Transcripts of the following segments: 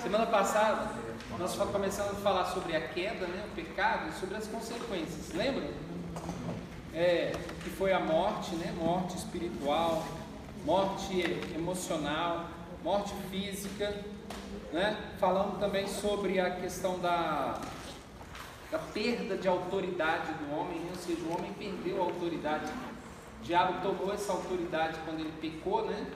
Semana passada nós começamos a falar sobre a queda, né, o pecado e sobre as consequências. Lembra? É, que foi a morte, né, morte espiritual, morte emocional, morte física, né? Falando também sobre a questão da, da perda de autoridade do homem, né? ou seja, o homem perdeu a autoridade. O diabo tomou essa autoridade quando ele pecou, né?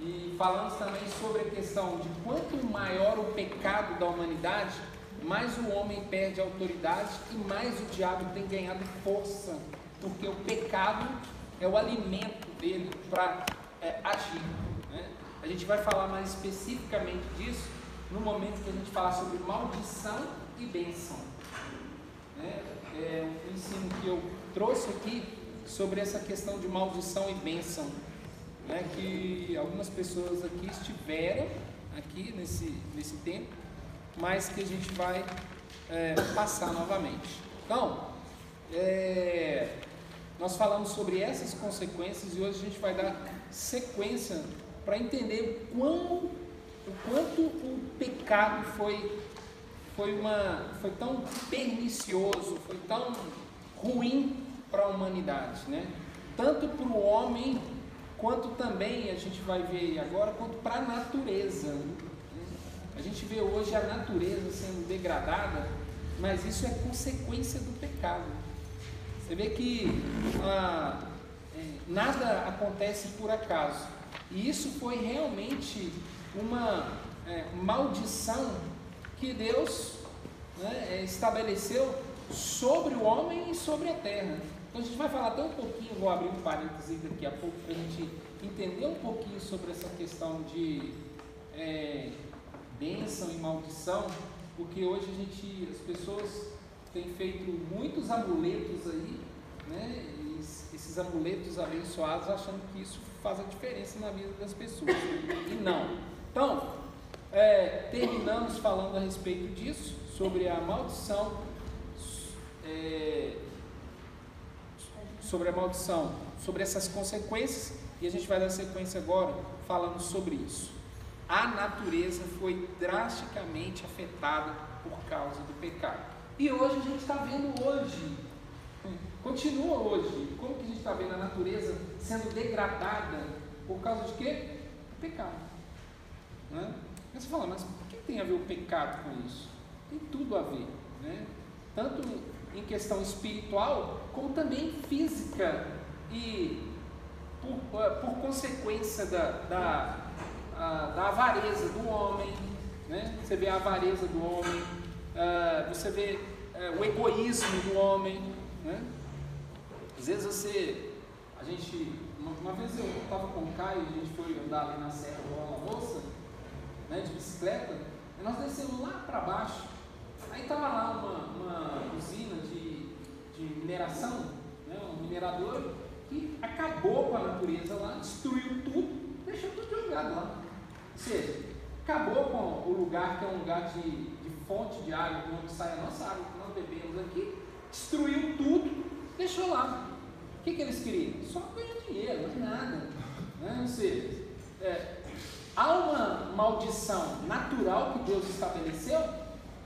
E falamos também sobre a questão de quanto maior o pecado da humanidade, mais o homem perde autoridade e mais o diabo tem ganhado força, porque o pecado é o alimento dele para é, agir. Né? A gente vai falar mais especificamente disso no momento que a gente falar sobre maldição e bênção. Né? É um ensino que eu trouxe aqui sobre essa questão de maldição e bênção né, que algumas pessoas aqui estiveram aqui nesse, nesse tempo, mas que a gente vai é, passar novamente. Então, é, nós falamos sobre essas consequências e hoje a gente vai dar sequência para entender quão, o quanto o pecado foi, foi, uma, foi tão pernicioso, foi tão ruim para a humanidade, né? tanto para o homem quanto também a gente vai ver agora, quanto para a natureza. Né? A gente vê hoje a natureza sendo degradada, mas isso é consequência do pecado. Você vê que ah, é, nada acontece por acaso. E isso foi realmente uma é, maldição que Deus né, estabeleceu sobre o homem e sobre a terra. Então a gente vai falar até um pouquinho, vou abrir um parênteses daqui a pouco para a gente entender um pouquinho sobre essa questão de é, bênção e maldição, porque hoje a gente, as pessoas têm feito muitos amuletos aí, né? Esses amuletos abençoados achando que isso faz a diferença na vida das pessoas. E não. Então, é, terminamos falando a respeito disso, sobre a maldição. É, sobre a maldição, sobre essas consequências, e a gente vai dar sequência agora falando sobre isso. A natureza foi drasticamente afetada por causa do pecado. E hoje a gente está vendo hoje, continua hoje, como que a gente está vendo a natureza sendo degradada por causa de quê? Do pecado. Né? você fala, mas o que tem a ver o pecado com isso? Tem tudo a ver. Né? Tanto em questão espiritual, como também física e por, eh, por consequência da, da, a, da avareza do homem, né? você vê a avareza do homem, uh, você vê uh, o egoísmo do homem. Né? Às vezes você, a gente, uma, uma vez eu estava com o Caio, a gente foi andar ali na Serra do Moça, né, de bicicleta, e nós descemos lá para baixo, aí estava lá uma, uma usina de, de mineração, né, um minerador, que acabou com a natureza lá, destruiu tudo, deixou tudo jogado lá. Ou seja, acabou com o lugar que é um lugar de, de fonte de água, onde sai a nossa água que nós bebemos aqui, destruiu tudo, deixou lá. O que, que eles queriam? Só ganhar dinheiro, é nada. Né? Ou seja, é, há uma maldição natural que Deus estabeleceu,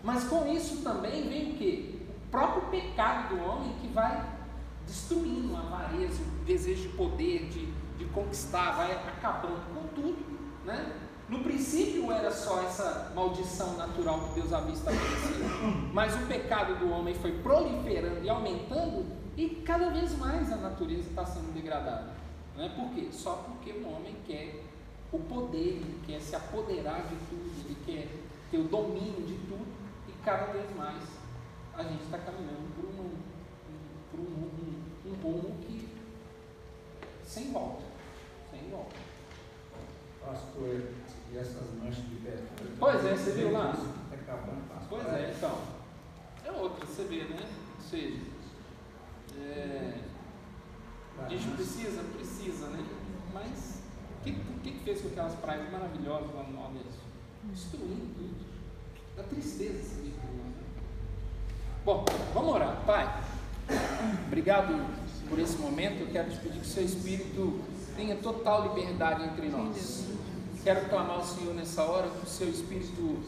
mas com isso também vem o que? O próprio pecado do homem que vai destruindo a avareza, o desejo de poder, de, de conquistar, vai acabando com tudo. Né? No princípio era só essa maldição natural que Deus havia estabelecido, mas o pecado do homem foi proliferando e aumentando, e cada vez mais a natureza está sendo degradada. Não é por quê? Só porque o homem quer o poder, ele quer se apoderar de tudo, ele quer ter o domínio de tudo, cada vez mais a gente está caminhando por um, por um, um, um rumo que sem volta. Sem volta. Pastor, e essas manchas de pé? Pois é, você viu lá? Está acabando, pastor. Pois é, então. É outra, você vê, né? Ou seja, é, a gente precisa, precisa, né? Mas o que, que, que fez com aquelas praias maravilhosas lá no Nordeste? Destruindo tudo. Da tristeza. Né? Bom, vamos orar. Pai, obrigado por esse momento. Eu quero te pedir que o seu Espírito tenha total liberdade entre nós. Quero clamar ao Senhor nessa hora que o seu Espírito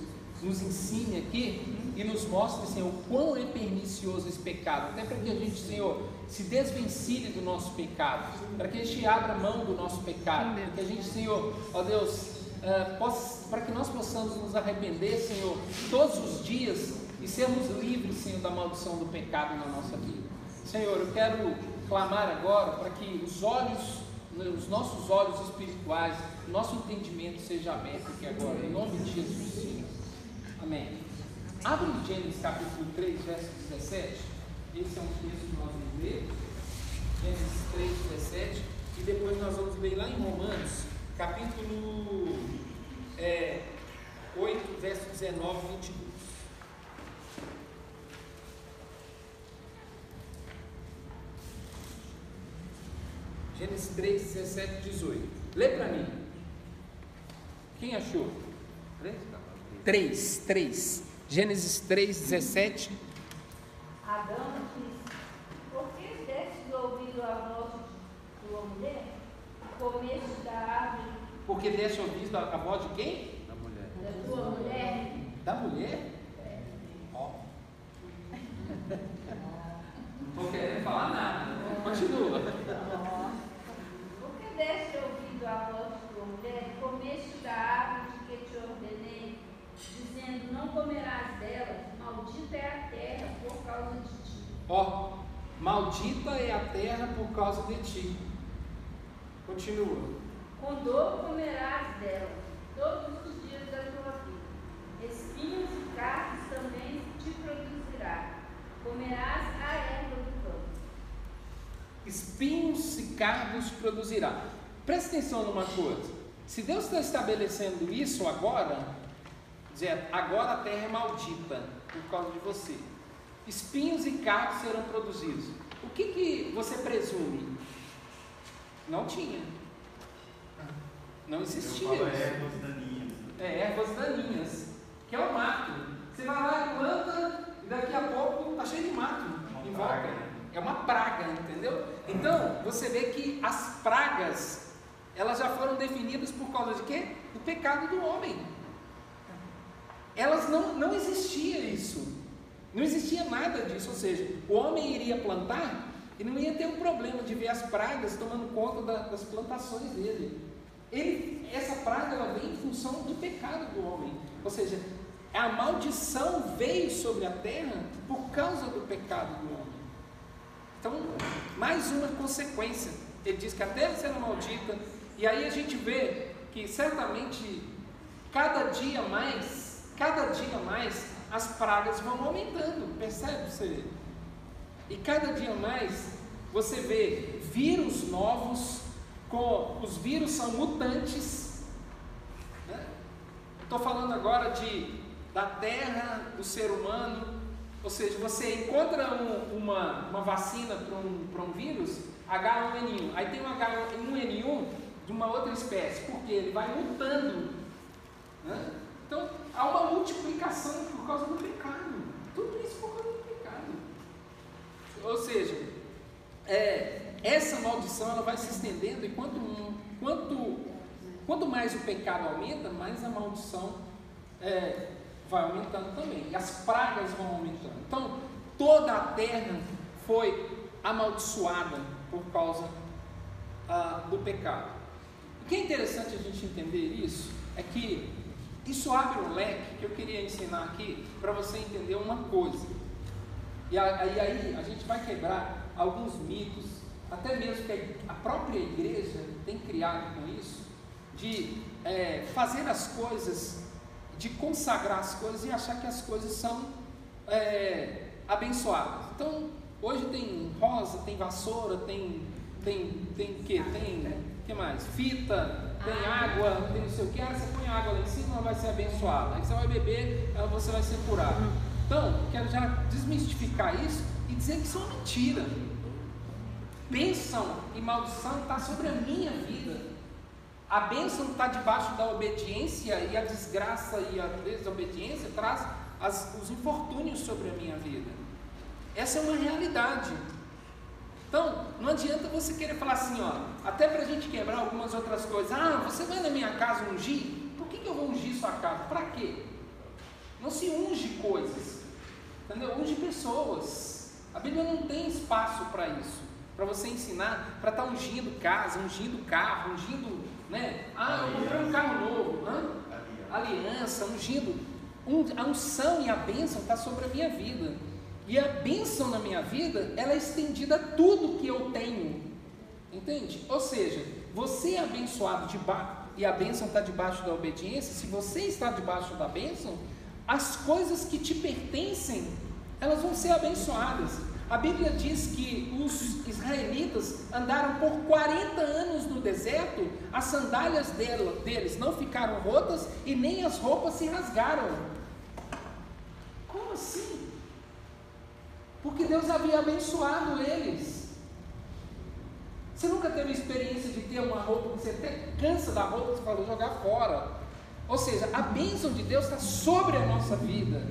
nos ensine aqui e nos mostre, Senhor, o quão é pernicioso esse pecado. Até para que a gente, Senhor, se desvencilhe do nosso pecado, para que a gente abra mão do nosso pecado, para que a gente, Senhor, ó Deus, uh, para que nós possamos nos arrepender, Senhor, todos os dias e sermos livres, Senhor, da maldição do pecado na nossa vida. Senhor, eu quero clamar agora para que os olhos os nossos olhos espirituais, nosso entendimento seja aberto aqui agora, em nome de Jesus, Senhor. Amém. Abre em Gênesis capítulo 3, verso 17. Esse é um texto que nós vamos ler. Gênesis 3, 17. E depois nós vamos ler lá em Romanos, capítulo é, 8, verso 19 e 22. Gênesis 3, 17 e 18. Lê para mim. Quem achou? 3, 3. Gênesis 3, 17. Adão disse: Por que deste ouvido a voz de tua mulher? Comeste da árvore. Por que deste ouvido a voz de quem? Da mulher. Da tua mulher. Da mulher? É. Ó. Não estou querendo falar nada. Continua voz de comeste da árvore que te ordenei, dizendo: Não comerás dela, maldita é a terra por causa de ti. Ó, maldita é a terra por causa de ti. Continua. Com dor comerás dela todos os dias da tua vida. Espinhos e carnes também te produzirá. Comerás a erva do campo espinhos e cardos produzirá. Preste atenção numa coisa. Se Deus está estabelecendo isso agora, dizer, agora a terra é maldita por causa de você. Espinhos e cardos serão produzidos. O que, que você presume? Não tinha. Não existia. ervas daninhas. É, ervas daninhas. Que é o mato. Você vai lá e planta e daqui a pouco está cheio de mato Uma em volta. É uma praga, entendeu? Então, você vê que as pragas, elas já foram definidas por causa de quê? Do pecado do homem. Elas não, não existia isso. Não existia nada disso. Ou seja, o homem iria plantar e não ia ter um problema de ver as pragas tomando conta da, das plantações dele. Ele, essa praga ela vem em função do pecado do homem. Ou seja, a maldição veio sobre a terra por causa do pecado do homem. Então, mais uma consequência. Ele diz que a terra será maldita, e aí a gente vê que certamente cada dia mais, cada dia mais, as pragas vão aumentando, percebe você? E cada dia mais você vê vírus novos, com os vírus são mutantes. Estou né? falando agora de da terra, do ser humano, ou seja, você encontra um, uma, uma vacina para um, um vírus, H1N1, aí tem um H1N1 de uma outra espécie, porque ele vai mutando. Né? Então, há uma multiplicação por causa do pecado. Tudo isso por causa do pecado. Ou seja, é, essa maldição ela vai se estendendo e quanto, quanto, quanto mais o pecado aumenta, mais a maldição é, vai aumentando também, e as pragas vão aumentando. Então, toda a terra foi amaldiçoada por causa ah, do pecado. O que é interessante a gente entender isso é que isso abre um leque que eu queria ensinar aqui para você entender uma coisa. E aí, a gente vai quebrar alguns mitos, até mesmo que a própria igreja tem criado com isso, de é, fazer as coisas de consagrar as coisas e achar que as coisas são é, abençoadas. Então, hoje tem rosa, tem vassoura, tem tem tem que tem que mais? Fita, tem água, tem não sei o que. Ah, você põe água lá em cima, ela vai ser abençoada. Aí você vai beber, você vai ser curado. Então, quero já desmistificar isso e dizer que isso é uma mentira. Bênção e maldição está sobre a minha vida. A bênção está debaixo da obediência e a desgraça e a desobediência traz as, os infortúnios sobre a minha vida. Essa é uma realidade. Então, não adianta você querer falar assim, ó, até para a gente quebrar algumas outras coisas. Ah, você vai na minha casa ungir? Por que, que eu vou ungir sua casa? Para quê? Não se unge coisas, entendeu? Unge pessoas. A Bíblia não tem espaço para isso, para você ensinar, para estar tá ungindo casa, ungindo carro, ungindo, né? Ah, eu comprei um carro novo, Hã? aliança, ungindo. a unção e a bênção está sobre a minha vida. E a bênção na minha vida, ela é estendida a tudo que eu tenho. Entende? Ou seja, você é abençoado debaixo, e a bênção está debaixo da obediência. Se você está debaixo da bênção, as coisas que te pertencem, elas vão ser abençoadas. A Bíblia diz que os israelitas andaram por 40 anos no deserto, as sandálias deles não ficaram rotas e nem as roupas se rasgaram. Como assim? Porque Deus havia abençoado eles. Você nunca teve experiência de ter uma roupa que você até cansa da roupa, você fala, jogar fora. Ou seja, a bênção de Deus está sobre a nossa vida.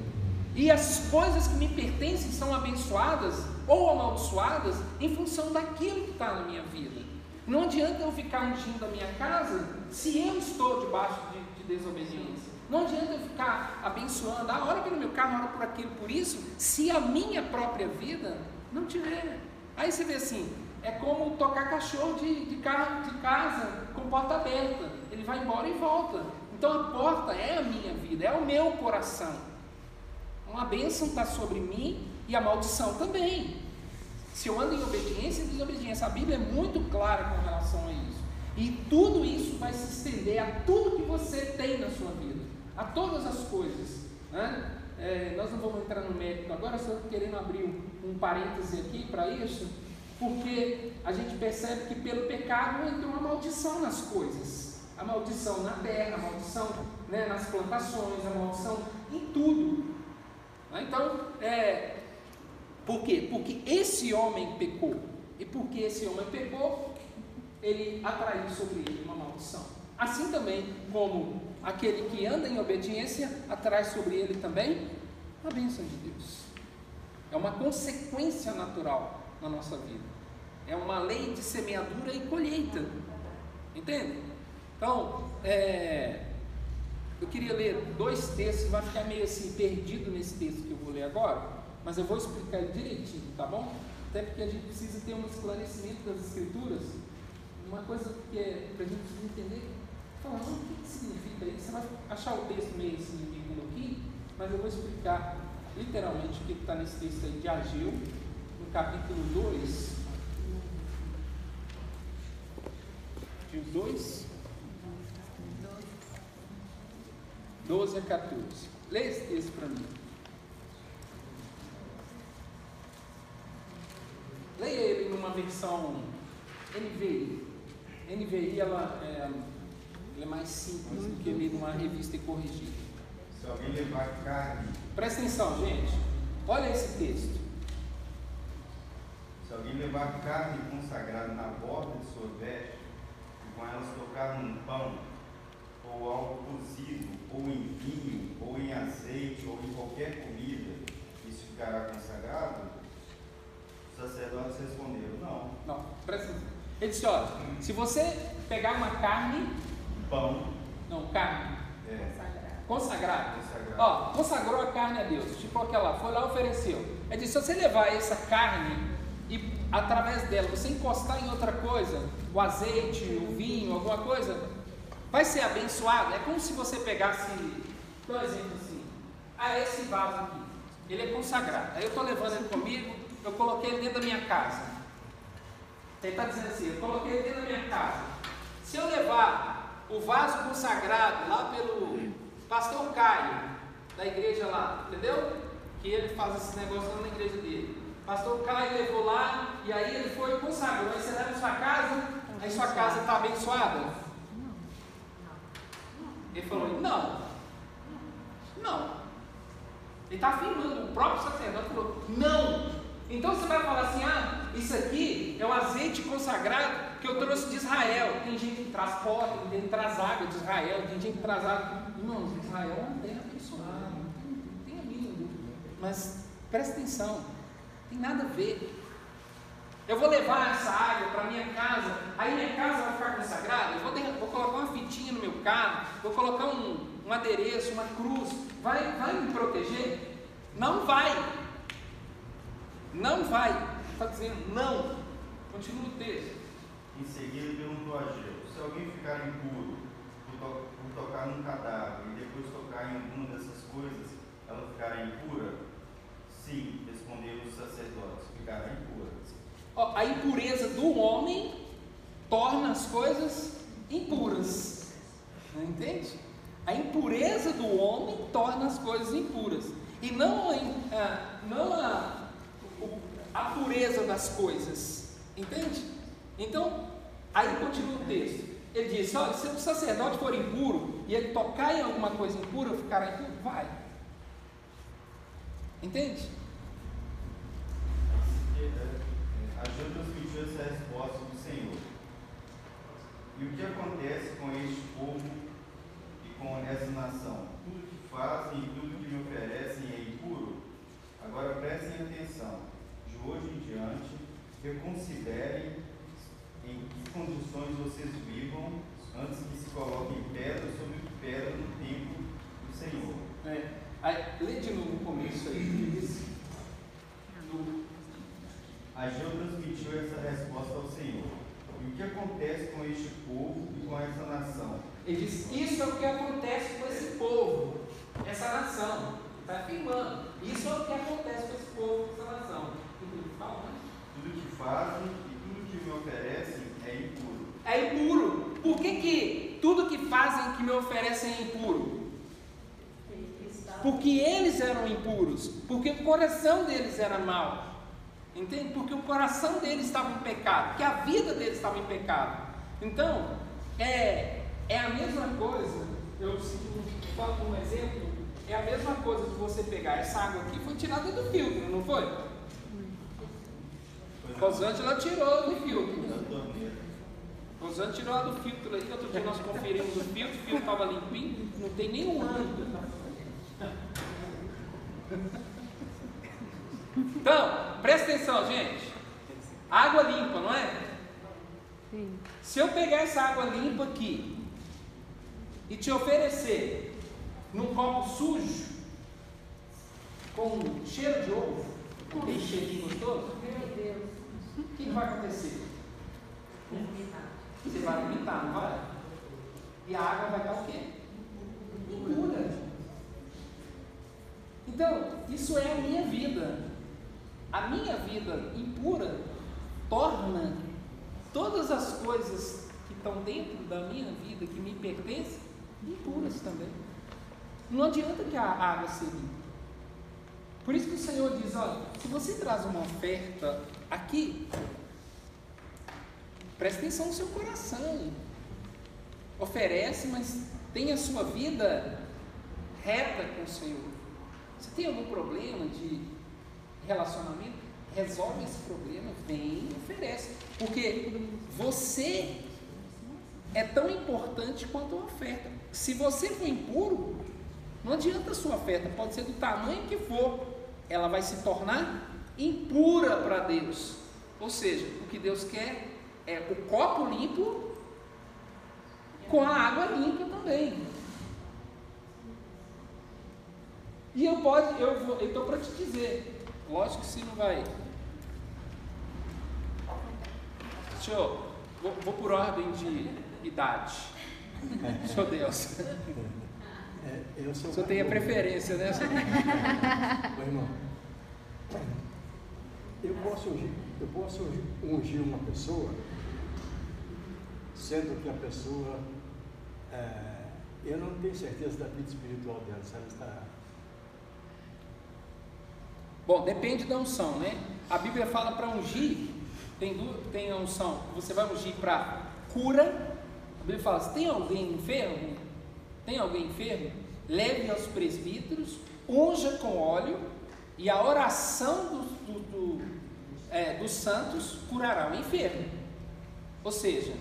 E as coisas que me pertencem são abençoadas ou amaldiçoadas em função daquilo que está na minha vida. Não adianta eu ficar ungindo a minha casa se eu estou debaixo de, de desobediência. Não adianta eu ficar abençoando, ah, ora pelo meu carro, ora por aquilo, por isso, se a minha própria vida não tiver. Aí você vê assim, é como tocar cachorro de, de, carro, de casa com porta aberta. Ele vai embora e volta. Então a porta é a minha vida, é o meu coração. Uma bênção está sobre mim e a maldição também. Se eu ando em obediência e desobediência, a Bíblia é muito clara com relação a isso. E tudo isso vai se estender a tudo que você tem na sua vida a todas as coisas. Né? É, nós não vamos entrar no mérito agora, só querendo abrir um, um parêntese aqui para isso, porque a gente percebe que pelo pecado entrou uma maldição nas coisas. A maldição na terra, a maldição né, nas plantações, a maldição em tudo. Né? Então, é, por quê? Porque esse homem pecou. E porque esse homem pecou, ele atraiu sobre ele uma maldição. Assim também como aquele que anda em obediência atrai sobre ele também a bênção de Deus. É uma consequência natural na nossa vida. É uma lei de semeadura e colheita. Entende? Então, é, eu queria ler dois textos, vai ficar meio assim perdido nesse texto que eu vou ler agora, mas eu vou explicar direitinho, tá bom? Até porque a gente precisa ter um esclarecimento das escrituras, uma coisa que é para a gente entender Falando, o que, significa isso? Você vai achar o texto meio assim, aqui, mas eu vou explicar literalmente o que está nesse texto aí de Ageu, no capítulo 2. Ageu 2, 12 a 14. Leia esse texto para mim. Leia ele numa versão NVI. NVI ela é, ele é mais simples do que ler numa revista e corrigir. Se alguém levar carne. Presta atenção, gente. Olha esse texto. Se alguém levar carne consagrada na borda de sua veste, e com elas tocar num pão, ou algo cozido, ou em vinho, ou em azeite, ou em qualquer comida, isso ficará consagrado? Os sacerdotes responderam: Não. Não, presta atenção. Ele disse: Olha, se você pegar uma carne Pão. Não, carne. É. Consagrado. Consagrado. Ó, consagrou a carne a Deus. Tipo aquela, foi lá ofereceu. É disse, se você levar essa carne e através dela você encostar em outra coisa, o azeite, o vinho, alguma coisa, vai ser abençoado. É como se você pegasse, por exemplo assim, ah, esse vaso aqui, ele é consagrado. Aí eu estou levando ele comigo, eu coloquei ele dentro da minha casa. Ele está dizendo assim, eu coloquei ele dentro da minha casa. Se eu levar o vaso consagrado lá pelo pastor Caio, da igreja lá, entendeu? Que ele faz esse negócio lá na igreja dele. Pastor Caio levou lá e aí ele foi consagrou. Aí você leva em sua casa, aí sua casa está abençoada? Ele falou, não. Não. Ele está afirmando, o próprio sacerdote falou, não. Então você vai falar assim, ah, isso aqui é um azeite consagrado que eu trouxe de Israel. Tem gente que traz pó, tem gente que traz água de Israel, tem gente que traz água. Irmãos, Israel é uma terra abençoada, não tem, não tem a mínima dúvida. Mas presta atenção, tem nada a ver. Eu vou levar essa água para minha casa, aí minha casa vai ficar consagrada. Eu vou, vou colocar uma fitinha no meu carro, vou colocar um, um adereço, uma cruz. Vai, vai me proteger? Não vai. Não vai. Está dizendo não. Continua o texto. Em seguida perguntou a Geu, se alguém ficar impuro por, to por tocar num cadáver e depois tocar em alguma dessas coisas, ela ficará impura? Sim, responderam os sacerdotes, ficará impura. Ó, a impureza do homem torna as coisas impuras. Não entende? A impureza do homem torna as coisas impuras. E não, a, não a, a pureza das coisas. Entende? Então, aí continua o texto. Ele diz: olha, se o sacerdote for impuro e ele tocar em alguma coisa impura, ficará impuro? Vai. Entende? A Jô transmitiu essa resposta do Senhor. E o que acontece com este povo e com essa nação? Tudo que fazem e tudo que me oferecem é impuro? Agora prestem atenção. De hoje em diante, reconsiderem em que condições vocês vivam antes que se coloquem pedra sobre pedra no tempo do Senhor. É. Aí, lê de novo o começo aí. Diz, Ageu transmitiu essa resposta ao Senhor. E o que acontece com este povo e com essa nação? Ele diz: Isso é o que acontece com esse povo, essa nação. Está afirmando. Isso é o que acontece com esse povo, com essa nação. Né? Tudo que fazem e tudo que me oferecem é impuro. É impuro. Por que, que tudo que fazem que me oferecem é impuro? Porque eles eram impuros. Porque o coração deles era mau. Entende? Porque o coração deles estava em pecado. Porque a vida deles estava em pecado. Então, é, é a mesma coisa. Eu falo um exemplo. É a mesma coisa de você pegar essa água aqui foi tirada do filtro, não foi? Rosângela tirou do filtro. Rosângela tirou do filtro aí, outro dia nós conferimos o filtro, o filtro estava limpinho, não tem nenhum ano. Então, presta atenção, gente. Água limpa, não é? Sim. Se eu pegar essa água limpa aqui e te oferecer num copo sujo, com cheiro de ovo, com aquele cheirinho gostoso. Que vai acontecer? Você vai limitar, não vai? E a água vai dar o quê? Impura. Então, isso é a minha vida. A minha vida impura torna todas as coisas que estão dentro da minha vida, que me pertencem, impuras também. Não adianta que a água seja limpa. Por isso que o Senhor diz: olha, se você traz uma oferta aqui, preste atenção no seu coração. Oferece, mas tenha a sua vida reta com o Senhor. Você tem algum problema de relacionamento? Resolve esse problema, vem e oferece. Porque você é tão importante quanto a oferta. Se você for impuro, não adianta a sua oferta, pode ser do tamanho que for, ela vai se tornar impura para Deus. Ou seja, o que Deus quer é o copo limpo com a água limpa também. E eu pode, eu vou, estou para te dizer, lógico que se não vai. Deixa eu, vou, vou por ordem de idade. Senhor Deus. É, eu sou O senhor tem a preferência, né? Meu irmão, eu posso ungir, eu posso ungir- uma pessoa, sendo que a pessoa, é, eu não tenho certeza da vida espiritual dela, se ela está. Bom, depende da unção, né? A Bíblia fala para ungir, tem, tem a unção, você vai ungir para cura. A Bíblia fala, tem alguém enfermo, tem alguém enfermo, leve aos presbíteros, unja com óleo, e a oração do- é, dos santos curará o enfermo. Ou seja,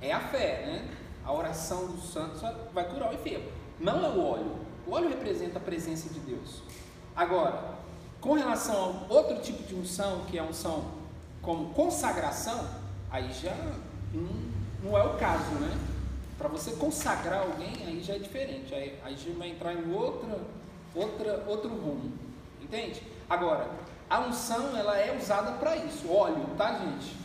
é a fé, né? A oração dos santos vai curar o enfermo. Não é o óleo. O óleo representa a presença de Deus. Agora, com relação a outro tipo de unção, que é a unção como consagração, aí já não, não é o caso, né? Para você consagrar alguém, aí já é diferente. Aí, aí já vai entrar em outra, outra, outro rumo. Entende? Agora, a unção ela é usada para isso. Óleo, tá, gente?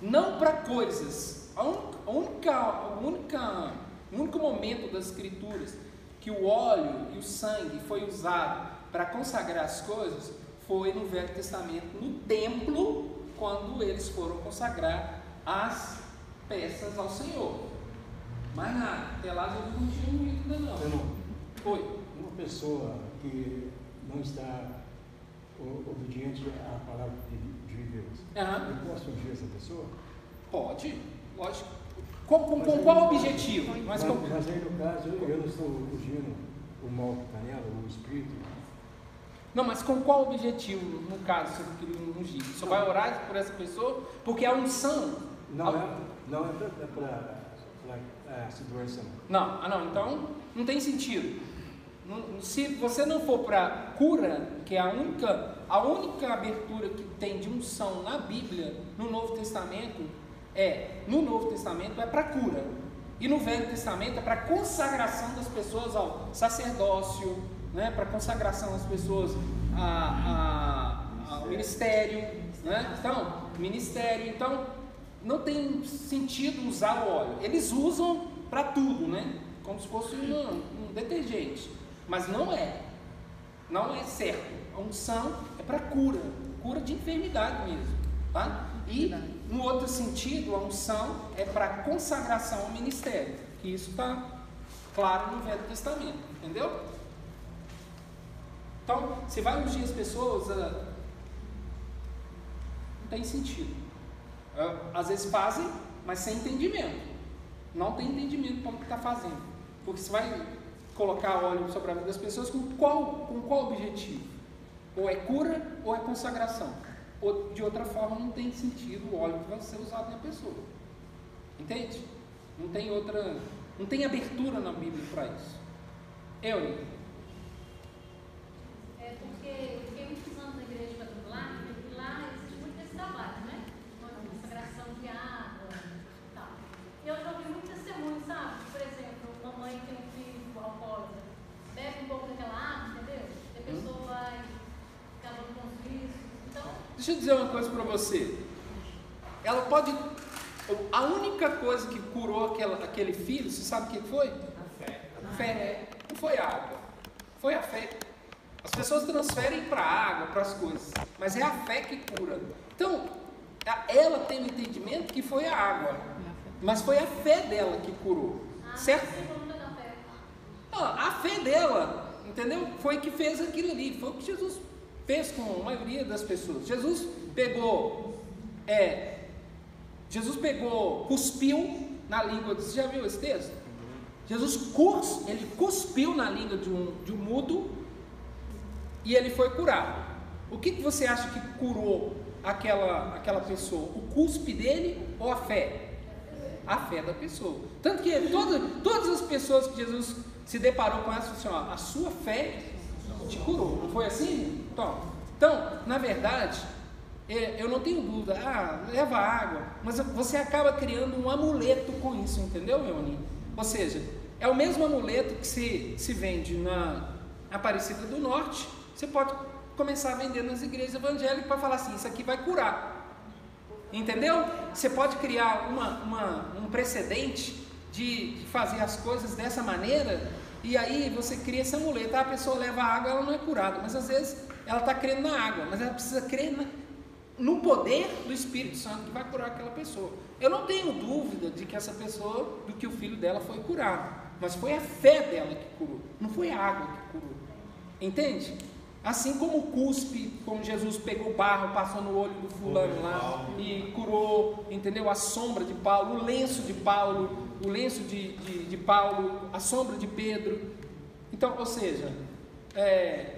Não para coisas. A única, a única, o único momento das escrituras que o óleo e o sangue foi usado para consagrar as coisas foi no Velho Testamento, no templo, quando eles foram consagrar as peças ao Senhor. Mas nada, até lá Jesus não tinha ainda não. Eu não. Foi. Uma pessoa que não está obediente à palavra de, de Deus, Aham. eu posso ungir essa pessoa? Pode, lógico. Com, com, com qual objetivo? Mas Mas, com, mas aí no caso, eu não estou ungindo o mal que está nela, o espírito. não, mas com qual objetivo, no caso, você queria ungir? Você vai orar por essa pessoa? Porque a unção. Não a- é, não é para essa doença não. Não, ah não, então não tem sentido. Não- se você não for para cura, que é a única, a única abertura que tem de unção na Bíblia, no Novo Testamento, é, no Novo Testamento é para cura. E no Velho Testamento é para consagração das pessoas ao sacerdócio, né, para consagração das pessoas a- a- ao ministério. Né? Então, ministério. Então, não tem sentido usar o óleo. Eles usam para tudo, né? Como se fosse uma- um detergente. Mas não é. Não é certo. A unção é para cura, cura de enfermidade mesmo, tá? E no outro sentido, a unção é para consagração ao ministério, que isso está claro no Velho Testamento, entendeu? Então, você vai ungir as pessoas, ah, não tem sentido. Ah, Às vezes fazem, mas sem entendimento. Não tem entendimento para o que está fazendo. Porque você vai colocar óleo sobre a vida das pessoas com qual, com qual objetivo? Ou é cura ou é consagração. Ou, de outra forma, não tem sentido o óleo que vai ser usado na pessoa. Entende? Não tem outra. Não tem abertura na Bíblia para isso. Eu, É porque eu fiquei muitos anos na igreja quadrangular e lá existe muito esse trabalho, né? Uma consagração de água e tal. Eu já ouvi muito testemunho, sabe? Por exemplo, uma mãe tem um filho alcoólatra, bebe um pouco daquela água, entendeu? E a pessoa vai acabando com os vícios. Então, Deixa eu dizer uma coisa para você. Ela pode. A única coisa que curou aquela, aquele filho, você sabe o que foi? A fé. Fé. Não foi a água. Foi a fé. As pessoas transferem para a água, para as coisas. Mas é a fé que cura. Então, a- ela tem o entendimento que foi a água. Mas foi a fé dela que curou. a Certo? Ah, a fé dela, entendeu? Foi que fez aquilo ali. Foi o que Jesus fez com a maioria das pessoas. Jesus pegou, é, Jesus pegou, cuspiu na língua. Você já viu esse texto? Jesus cus, ele cuspiu na língua de um, de um mudo e ele foi curado. O que, que você acha que curou aquela, aquela pessoa? O cuspe dele ou a fé? A fé da pessoa. Tanto que toda, todas as pessoas que Jesus se deparou com essa, assim, ó, a sua fé te curou. Não foi assim? Então, então na verdade, é, eu não tenho dúvida. Ah, leva água. Mas você acaba criando um amuleto com isso, entendeu, Leoninho? Ou seja, é o mesmo amuleto que se, se vende na Aparecida do Norte. Você pode começar a vender nas igrejas evangélicas para falar assim: isso aqui vai curar. Entendeu? Você pode criar uma, uma- um precedente de, de fazer as coisas dessa maneira, e aí você cria esse amuleto. Ah, A pessoa leva água, ela não é curada, mas às vezes ela está crendo na água, mas ela precisa crer na- no poder do Espírito Santo que vai curar aquela pessoa. Eu não tenho dúvida de que essa pessoa, do que o filho dela foi curado, mas foi a fé dela que curou, não foi a água que curou. Entende? Assim como o cuspe, como Jesus pegou barro, passou no olho do fulano lá e curou, entendeu? A sombra de Paulo, o lenço de Paulo, o lenço de, de, de Paulo, a sombra de Pedro. Então, ou seja, é,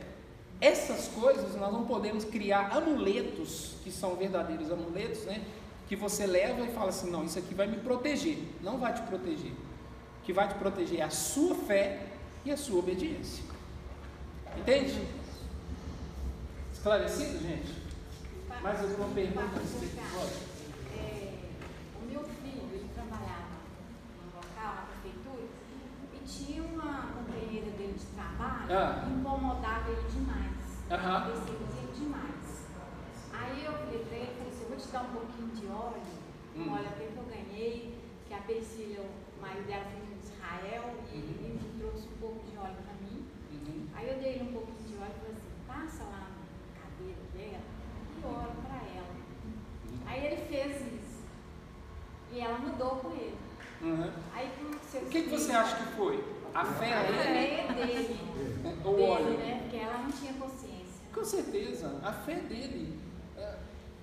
essas coisas nós não podemos criar amuletos, que são verdadeiros amuletos, né? Que você leva e fala assim: não, isso aqui vai me proteger. Não vai te proteger. O que vai te proteger é a sua fé e a sua obediência. Entende? Esclarecido, gente? Mais alguma pergunta? É, o meu filho, ele trabalhava no local, na prefeitura, e tinha uma companheira dele de trabalho Ah. Que incomodava ele demais. Aí eu falei pra ele, falei assim, eu vou te dar um pouquinho de óleo, um Hum. óleo até que eu ganhei, que a Persília, o marido dela foi de Israel, e Uhum. ele me trouxe um pouco de óleo pra mim. Uhum. Aí eu dei ele um pouquinho de óleo e falei assim, passa lá na cadeira dela e ora pra ela. Aí ele fez isso. E ela mudou com ele. Uhum. Aí O que, que você acha que foi? A fé A dele? fé é dele. O dele, óleo? né? Porque ela não tinha consciência. Com certeza, a fé dele. É,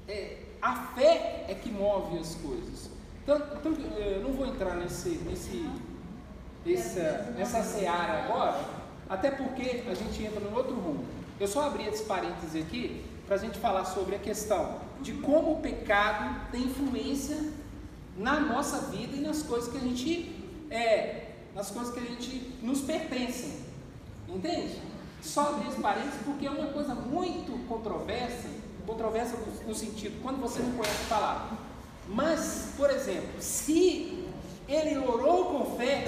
é, a fé é que move as coisas. Então, então, eu não vou entrar nesse, nesse, essa, nessa seara agora, até porque a gente entra no outro rumo. Eu só abri esse parêntese aqui para a gente falar sobre a questão de como o pecado tem influência na nossa vida e nas coisas que a gente é, nas coisas que a gente nos pertencem. Entende? Só abrir esse parênteses porque é uma coisa muito controversa, controversa no, no sentido, quando você não conhece a palavra. Mas, por exemplo, se ele orou com fé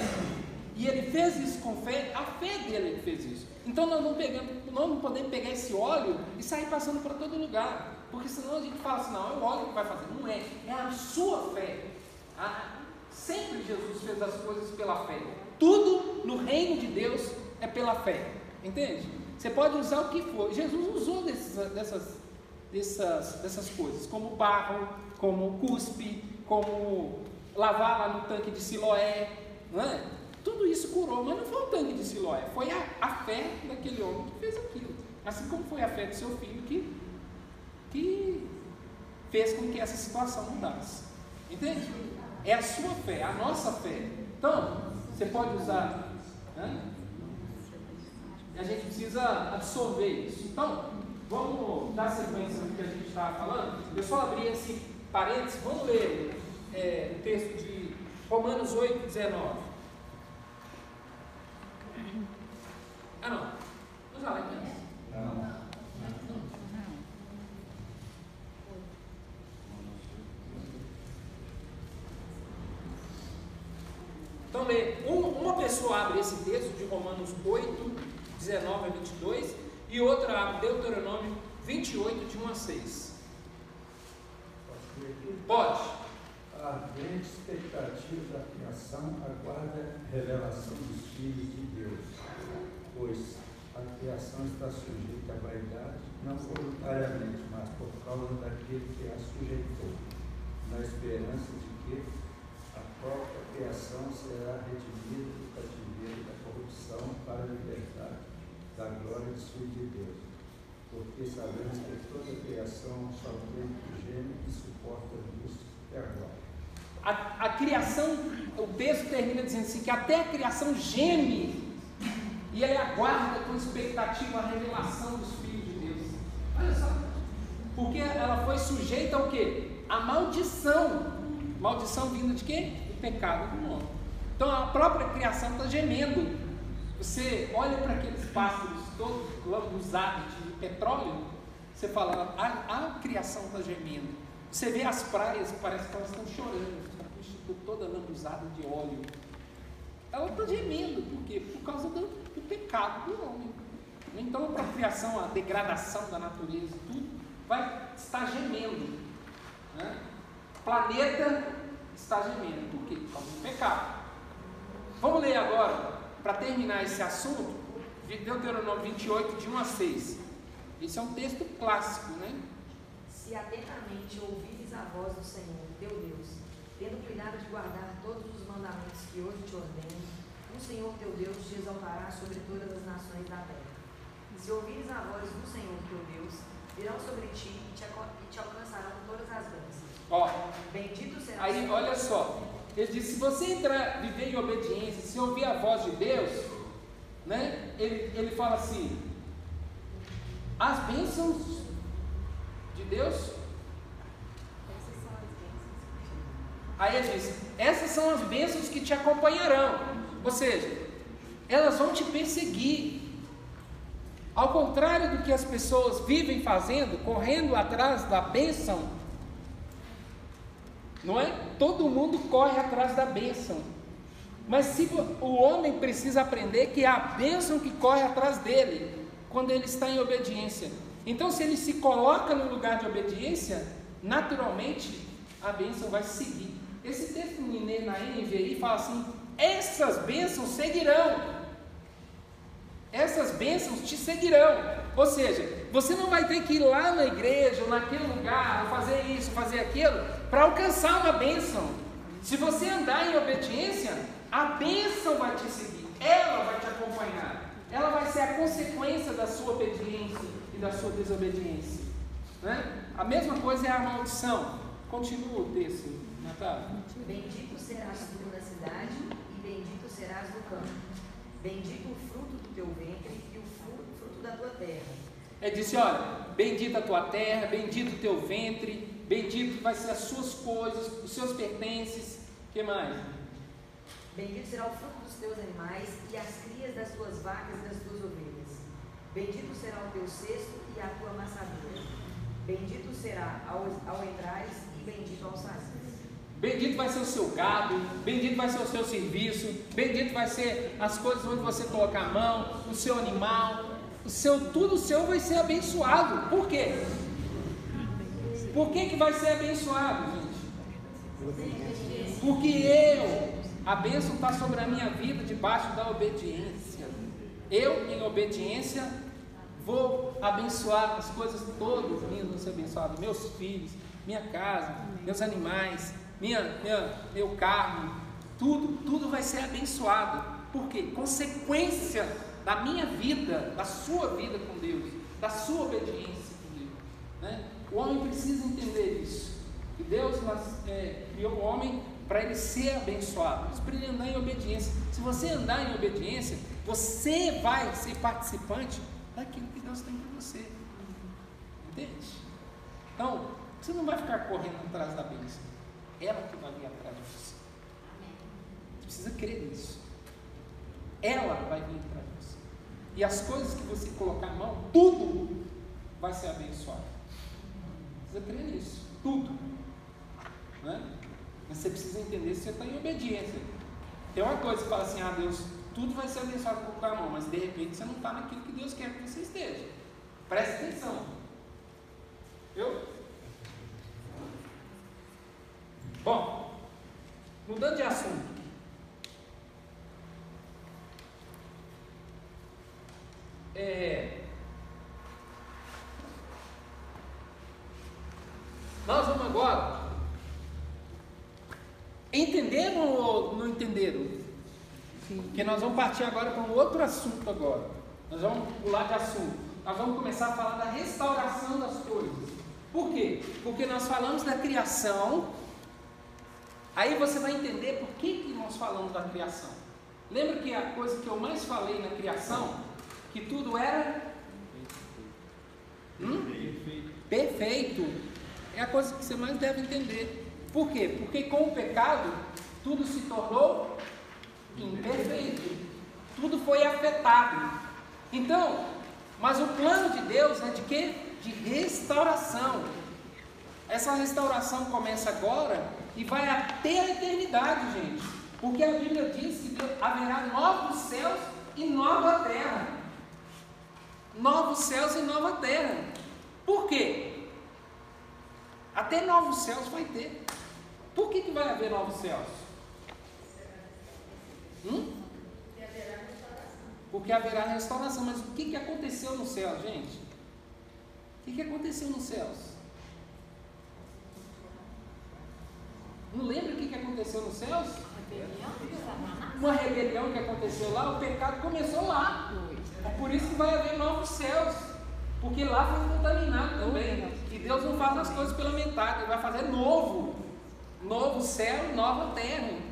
e ele fez isso com fé, a fé dele que fez isso. Então nós não, pegamos, não podemos pegar esse óleo e sair passando para todo lugar. Porque senão a gente fala assim, não, é o óleo que vai fazer. Não é, é a sua fé. Sempre Jesus fez as coisas pela fé. Tudo no reino de Deus é pela fé. Entende? Você pode usar o que for. Jesus usou desses, dessas, dessas, dessas coisas, como barro, como cuspe, como lavar lá no tanque de Siloé. É? Tudo isso curou, mas não foi o tanque de Siloé, foi a, a fé daquele homem que fez aquilo. Assim como foi a fé do seu filho que, que fez com que essa situação mudasse. Entende? É a sua fé, a nossa fé. Então, você pode usar. A gente precisa absorver isso. Então, vamos dar sequência no que a gente estava falando. Eu só abri esse parênteses, vamos ler é, o texto de Romanos 8, 19. Ah, não. Vamos lá, então. Então, lê. Um- uma pessoa abre esse texto de Romanos 8, 19 a 22, e outra abre Deuteronômio 28, de 1 a 6. Posso ler aqui? Pode. A ardente expectativa da criação aguarda a revelação dos filhos de Deus, pois a criação está sujeita à vaidade, não voluntariamente, mas por causa daquele que a sujeitou, na esperança de que a própria criação será redimida do cativeiro da corrupção para a liberdade da glória dos filhos de Deus. Porque sabemos que toda a criação sofre do gênero e suporta a angústia até agora. A, a criação, o texto termina dizendo assim: que até a criação geme e ele aguarda com expectativa a revelação dos filhos de Deus. Olha só, porque ela foi sujeita ao quê? A maldição. Maldição vinda de quê? Do pecado do homem. Então a própria criação está gemendo. Você olha para aqueles pássaros todos lambuzados de petróleo, você fala, a, a criação está gemendo. Você vê as praias, parece que elas estão chorando, toda lambuzada de óleo. Ela está gemendo, por quê? Por causa do, do pecado do homem. Então a criação, a degradação da natureza, tudo vai estar gemendo. Né? O planeta está gemendo. Por quê? Por causa do pecado. Vamos ler agora, para terminar esse assunto, Deuteronômio 28, de 1 a 6. Esse é um texto clássico, né? Se atentamente ouvires a voz do Senhor, teu Deus, tendo cuidado de guardar todos os mandamentos que hoje te ordeno, o Senhor teu Deus te exaltará sobre todas as nações da terra. E se ouvires a voz do Senhor teu Deus, virão sobre ti e te, alcançarão todas as bênçãos. Ó, Bendito será Aí, olha só, ele diz: se você entrar, viver em obediência, se ouvir a voz de Deus, né? Ele, ele fala assim: as bênçãos de Deus. Essas são as bênçãos. Aí ele diz: essas são as bênçãos que te acompanharão. Ou seja, elas vão te perseguir. Ao contrário do que as pessoas vivem fazendo, correndo atrás da bênção, não é? Todo mundo corre atrás da bênção. Mas se o homem precisa aprender que é a bênção que corre atrás dele, quando ele está em obediência. Então, se ele se coloca no lugar de obediência, naturalmente a bênção vai seguir. Esse texto na NVI fala assim: essas bênçãos seguirão. Essas bênçãos te seguirão. Ou seja, você não vai ter que ir lá na igreja, ou naquele lugar, ou fazer isso, fazer aquilo, para alcançar uma bênção. Se você andar em obediência, a bênção vai te seguir, ela vai te acompanhar, ela vai ser a consequência da sua obediência e da sua desobediência. Né? A mesma coisa é a maldição. Continua o texto, Natália. Bendito serás tu na cidade e bendito serás no campo. Bendito o fruto do teu ventre e o fruto, fruto da tua terra. É disse, olha, bendita a tua terra, bendito o teu ventre, bendito vai ser as suas coisas, os seus pertences. O que mais? Bendito será o fruto dos teus animais e as crias das tuas vacas e das tuas ovelhas. Bendito será o teu cesto e a tua amassadura. Bendito será ao, ao entrares e bendito ao sair. Bendito vai ser o seu gado, bendito vai ser o seu serviço, bendito vai ser as coisas onde você colocar a mão, o seu animal, o seu tudo seu vai ser abençoado. Por quê? Por que, que vai ser abençoado, gente? Porque eu, a bênção está sobre a minha vida debaixo da obediência. Eu, em obediência, vou abençoar as coisas todas minhas vão ser abençoadas, meus filhos, minha casa, meus animais, minha, minha, meu carro, tudo, tudo vai ser abençoado. Por quê? Consequência da minha vida, da sua vida com Deus, da sua obediência com Deus. Né? O homem precisa entender isso. Que Deus é, criou o homem para ele ser abençoado, mas para ele andar em obediência. Se você andar em obediência, você vai ser participante daquilo que Deus tem para você. Entende? Então, você não vai ficar correndo atrás da bênção ela que vai vir atrás de você. Você precisa crer nisso. Ela vai vir atrás de você. E as coisas que você colocar a mão, tudo vai ser abençoado. Precisa crer nisso. Tudo. Né? Mas você precisa entender se você está em obediência. Tem uma coisa que fala assim, ah Deus, tudo vai ser abençoado por colocar a mão, mas de repente você não está naquilo que Deus quer que você esteja. Preste atenção. Eu Bom, mudando de assunto. É, nós vamos agora. Entenderam ou não entenderam? Sim. Porque nós vamos partir agora para um outro assunto agora. Nós vamos pular de assunto. Nós vamos começar a falar da restauração das coisas. Por quê? Porque nós falamos da criação Aí você vai entender por que, que nós falamos da criação. Lembra que a coisa que eu mais falei na criação, que tudo era hum? perfeito. É a coisa que você mais deve entender. Por quê? Porque com o pecado tudo se tornou imperfeito. Tudo foi afetado. Então, mas o plano de Deus é de quê? De restauração. Essa restauração começa agora e vai até a eternidade, gente. Porque a Bíblia diz que haverá novos céus e nova terra. Novos céus e nova terra. Por quê? Até novos céus vai ter. Por que, que vai haver novos céus? Hum? Porque haverá restauração. Mas o que, que aconteceu no céu, gente? O que, que aconteceu nos céus? Não lembra o que, que aconteceu nos céus? Uma rebelião que aconteceu lá, o pecado começou lá. É por isso que vai haver novos céus. Porque lá foi contaminado também. E Deus não faz as coisas pela metade, Ele vai fazer novo. Novo céu nova terra.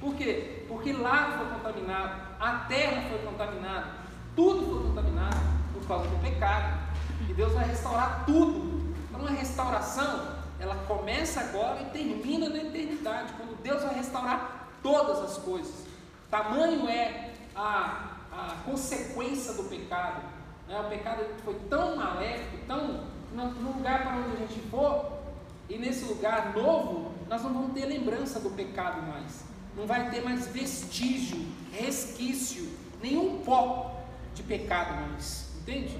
Por quê? Porque lá foi contaminado, a terra foi contaminada, tudo foi contaminado por causa do pecado. E Deus vai restaurar tudo. Então, uma restauração ela começa agora e termina na eternidade, quando Deus vai restaurar todas as coisas. Tamanho é a, a consequência do pecado. Né? O pecado foi tão maléfico, tão. No lugar para onde a gente for, e nesse lugar novo, nós não vamos ter lembrança do pecado mais. Não vai ter mais vestígio, resquício, nenhum pó de pecado mais. Entende?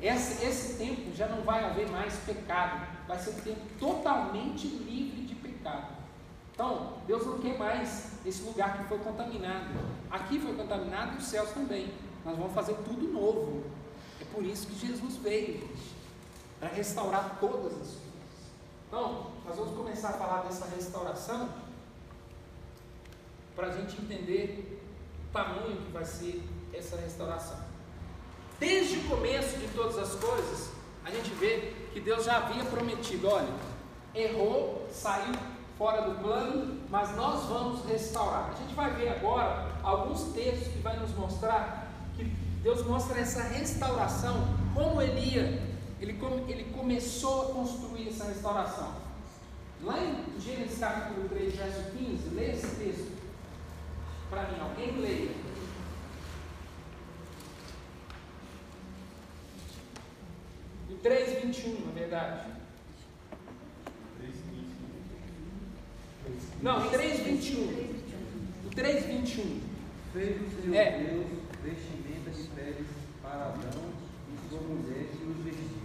Esse, esse tempo já não vai haver mais pecado. Vai ser um tempo totalmente livre de pecado. Então, Deus não quer mais esse lugar que foi contaminado. Aqui foi contaminado e os céus também. Nós vamos fazer tudo novo. É por isso que Jesus veio, para restaurar todas as coisas. Então, nós vamos começar a falar dessa restauração para a gente entender o tamanho que vai ser essa restauração. Desde o começo de todas as coisas, a gente vê que Deus já havia prometido: olha, errou, saiu fora do plano, mas nós vamos restaurar. A gente vai ver agora alguns textos que vai nos mostrar que Deus mostra essa restauração, como ele ia, ele, ele começou a construir essa restauração. Lá em Gênesis capítulo 3, verso 15, leia esse texto para mim, alguém leia. O 3,21, na verdade. Não, 3,21. O 3,21. Fez o Senhor É. Deus vestimentas de peles para Adão e sua mulher e os vestiu.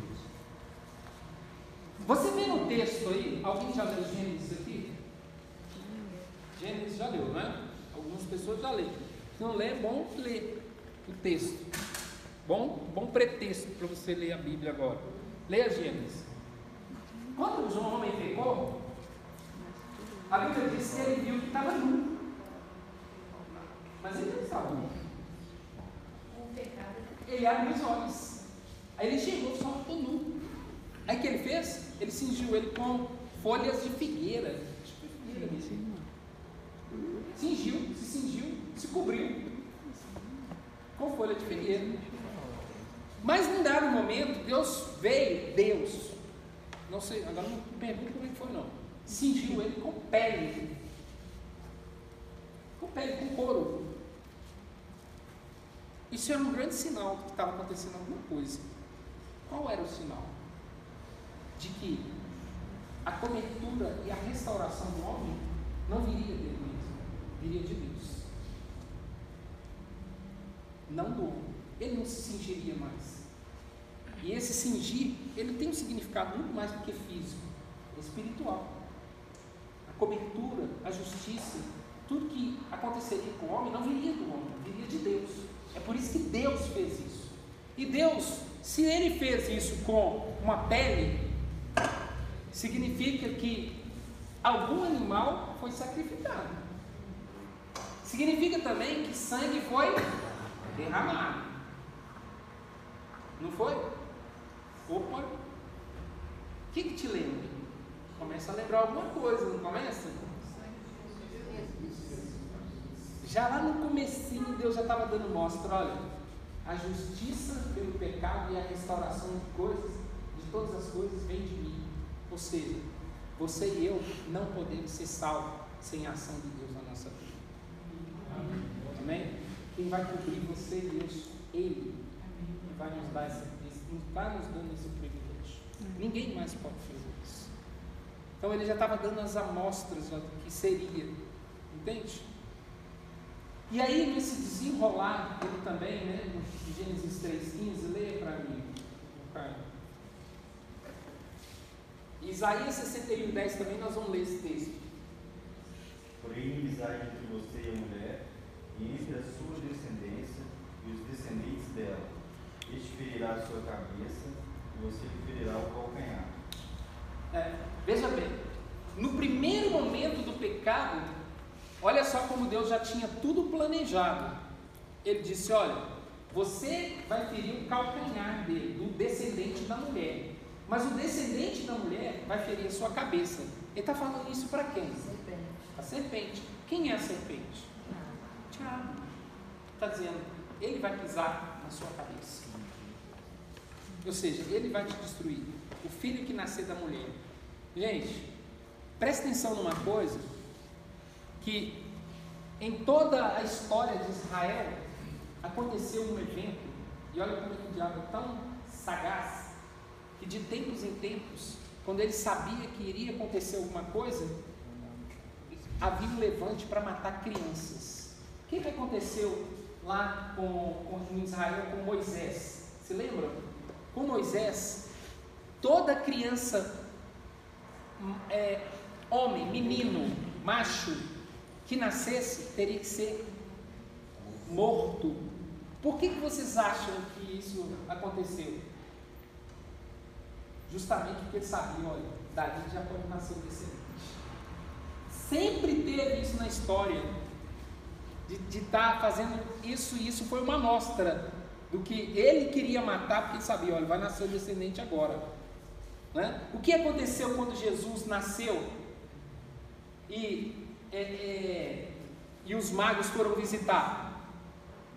Você vê no texto aí, alguém já leu Gênesis aqui? Gênesis já leu, não é? Algumas pessoas já leram. Se não lê, é bom ler o texto. Bom, bom pretexto para você ler a Bíblia agora. Leia Gênesis. Quando o homem pecou, a Bíblia diz que ele viu que estava nu. Mas ele não estava nu. Ele abre os olhos. Aí ele chegou só estou nu. Aí o que ele fez? Ele cingiu ele com folhas de figueira. Cingiu, se cingiu, se cobriu com folha de figueira. Mas num dado momento, Deus veio, Deus, não sei, agora não pergunto como é que foi não. Cingiu ele com pele. Com pele, com couro. Isso era um grande sinal que estava acontecendo alguma coisa. Qual era o sinal? De que a cobertura e a restauração do homem não viria dele viria de Deus. Não do homem. Ele não se cingiria mais. E esse cingir, ele tem um significado muito mais do que físico, é espiritual. A cobertura, a justiça, tudo que aconteceria com o homem não viria do homem, viria de Deus. É por isso que Deus fez isso. E Deus, se ele fez isso com uma pele, significa que algum animal foi sacrificado. Significa também que sangue foi derramado. Não foi? Opa! O que, que te lembra? Começa a lembrar alguma coisa, não começa? Já lá no comecinho Deus já estava dando mostra, olha, a justiça pelo pecado e a restauração de coisas, de todas as coisas, vem de mim. Ou seja, você e eu não podemos ser salvos sem a ação de Deus na nossa vida. Amém? Quem vai cobrir você e Deus? Ele. Que vai nos dar esse, esse, vai nos dando esse privilégio. Ninguém mais pode fazer isso. Então ele já estava dando as amostras do que seria. Entende? E aí, nesse desenrolar, ele também, né, no Gênesis 3,15, leia para mim, Caio. Isaías 61, 10 também nós vamos ler esse texto. Porém, inimizade entre você e a mulher, e entre a sua descendência e os descendentes dela. Este ferirá a sua cabeça, e você lhe ferirá o calcanhar. É, veja bem, no primeiro momento do pecado, olha só como Deus já tinha tudo planejado. Ele disse: Olha, você vai ferir o calcanhar dele, do descendente da mulher. Mas o descendente da mulher vai ferir a sua cabeça. Ele está falando isso para quem? Serpente. A serpente. Quem é a serpente? Tiago. Está dizendo, ele vai pisar na sua cabeça. Ou seja, ele vai te destruir. O filho que nascer da mulher. Gente, presta atenção numa coisa: que em toda a história de Israel aconteceu um evento E olha como é o diabo é tão sagaz que de tempos em tempos, quando ele sabia que iria acontecer alguma coisa, havia um levante para matar crianças. Que, que aconteceu lá com, com Israel com Moisés? Se lembra? Com Moisés, toda criança, é, homem, menino, macho, que nascesse teria que ser morto. Por que, que vocês acham que isso aconteceu? Justamente porque eles sabiam, olha, dali já pode nascer descendente. Sempre teve isso na história, de estar tá fazendo isso e isso foi uma amostra do que ele queria matar, porque ele sabia, olha, vai nascer o descendente agora. Né? O que aconteceu quando Jesus nasceu e, é, é, e os magos foram visitar?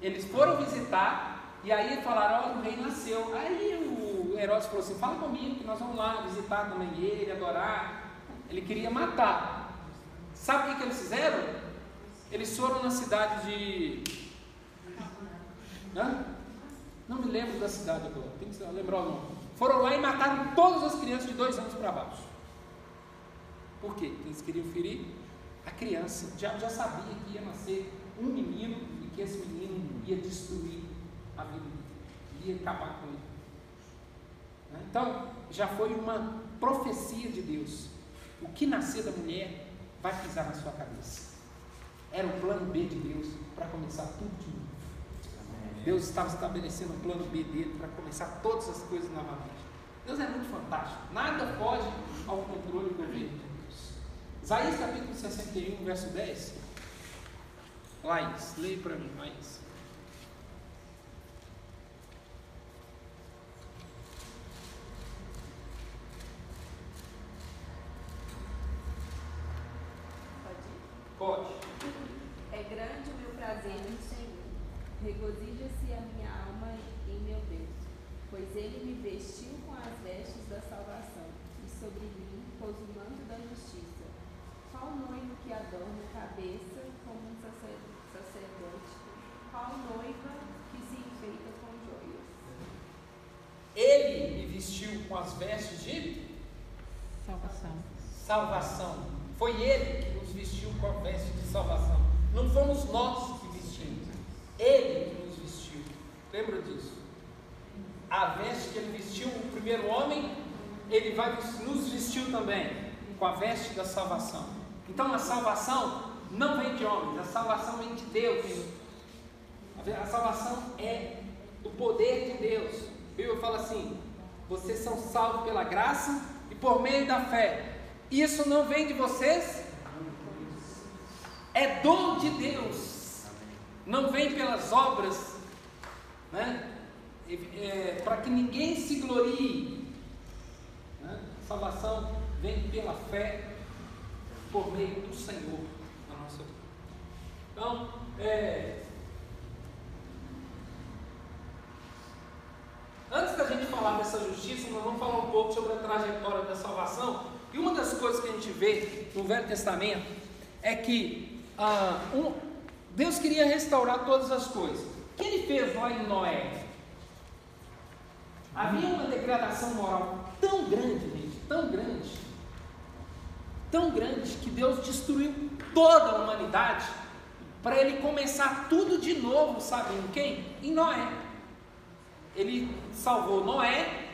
Eles foram visitar e aí falaram, olha, o rei nasceu. Aí o Herodes falou assim, fala comigo que nós vamos lá visitar também ele, adorar. Ele queria matar. Sabe o que, que eles fizeram? Eles foram na cidade de. Hã? Não me lembro da cidade agora, tem que lembrar o nome. Foram lá e mataram todas as crianças de dois anos para baixo. Por quê? Eles queriam ferir a criança. Já sabia que ia nascer um menino e que esse menino ia destruir a vida ia acabar com ele. Né? Então, já foi uma profecia de Deus. O que nascer da mulher vai pisar na sua cabeça. Era o plano B de Deus para começar tudo de novo. Deus estava estabelecendo um plano B dele para começar todas as coisas novamente. Deus é muito fantástico. Nada foge ao controle do governo de Deus. Isaías capítulo 61, verso 10. Laís, leia para mim, Laís. Pode. É grande o meu prazer no Senhor. Regozija-se a minha alma em meu Deus, pois ele me vestiu com as vestes da salvação e sobre mim pôs o manto da justiça. Qual noivo que adorna a cabeça como um sacerdote? Qual noiva que se enfeita com joias? Ele me vestiu com as vestes de Salvação. salvação. Foi Ele que nos vestiu com a veste de salvação. Não fomos nós que vestimos. Ele que nos vestiu. Lembra disso? A veste que ele vestiu, o primeiro homem, ele vai nos vestiu também com a veste da salvação. Então a salvação não vem de homens, a salvação vem de Deus. A salvação é o poder de Deus. A Bíblia fala assim: vocês são salvos pela graça e por meio da fé. Isso não vem de vocês, é dom de Deus, não vem pelas obras, né? É, para que ninguém se glorie. Né? Salvação vem pela fé, por meio do Senhor. Então, é, antes da gente falar dessa justiça, nós vamos falar um pouco sobre a trajetória da salvação. E uma das coisas que a gente vê no Velho Testamento é que ah, um, Deus queria restaurar todas as coisas. O que ele fez lá em Noé? Havia uma degradação moral tão grande, gente, tão grande, tão grande, que Deus destruiu toda a humanidade para ele começar tudo de novo, sabe em quem? Em Noé. Ele salvou Noé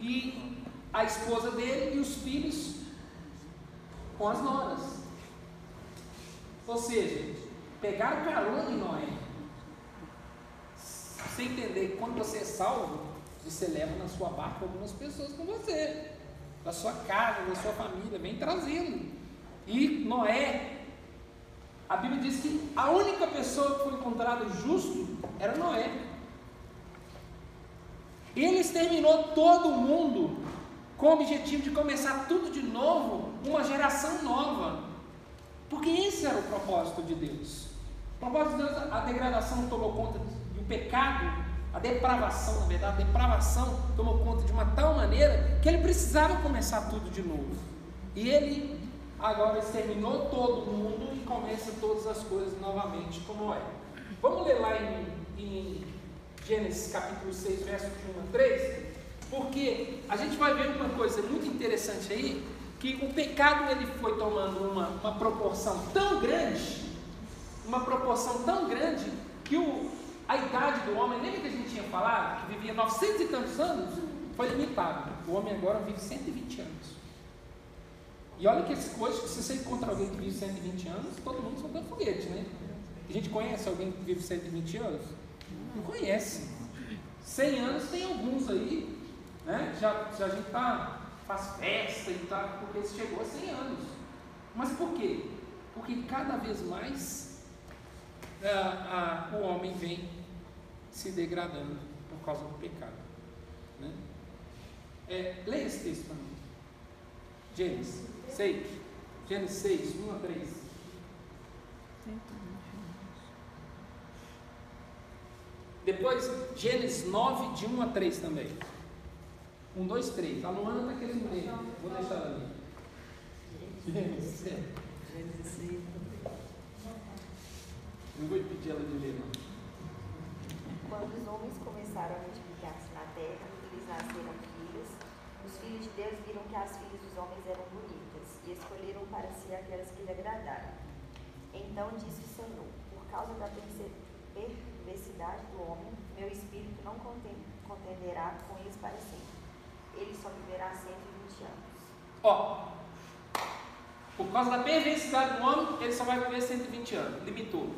e a esposa dele e os filhos com as noras. Ou seja, pegaram carona em Noé. Você entender que quando você é salvo, você leva na sua barca algumas pessoas com você, da sua casa, da sua família, vem trazendo. E Noé, a Bíblia diz que a única pessoa que foi encontrada justo era Noé. Ele exterminou todo mundo com o objetivo de começar tudo de novo, uma geração nova. Porque esse era o propósito de Deus. O propósito de Deus, a degradação tomou conta e o pecado, a depravação, na verdade, a depravação tomou conta de uma tal maneira que ele precisava começar tudo de novo. E ele agora exterminou todo mundo e começa todas as coisas novamente como é. Vamos ler lá em, em Gênesis capítulo 6, verso de 1 a 3, porque a gente vai ver uma coisa muito interessante aí, que o pecado ele foi tomando uma, uma proporção tão grande, uma proporção tão grande, que o, a idade do homem, lembra que a gente tinha falado, que vivia 900 e tantos anos, foi limitado. O homem agora vive 120 anos. E olha que hoje, se você encontrar alguém que vive 120 anos, todo mundo solta foguete, né? A gente conhece alguém que vive 120 anos? Não conhece. 100 anos tem alguns aí, né? Já, já a gente tá, faz festa e tal, porque chegou a 100 anos. Mas por quê? Porque cada vez mais ah, ah, o homem vem se degradando por causa do pecado. Né? É, leia esse texto para mim. Gênesis 6. Gênesis 6, 1 a 3. Depois, Gênesis 9, de 1 a 3 também. 1, 2, 3. A Luana está querendo ler. Vou deixar ela ler. Gênesis. Não vou pedir ela de ler, não. Quando os homens começaram a multiplicar-se na terra e lhes nasceram filhos, os filhos de Deus viram que as filhas dos homens eram bonitas e escolheram para si aquelas que lhe agradaram. Então disse o Senhor: Por causa da perversidade do homem, meu espírito não contenderá com eles para sempre. Ele só viverá 120 anos. Ó, por causa da perversidade do homem, ele só vai viver 120 anos. Limitou.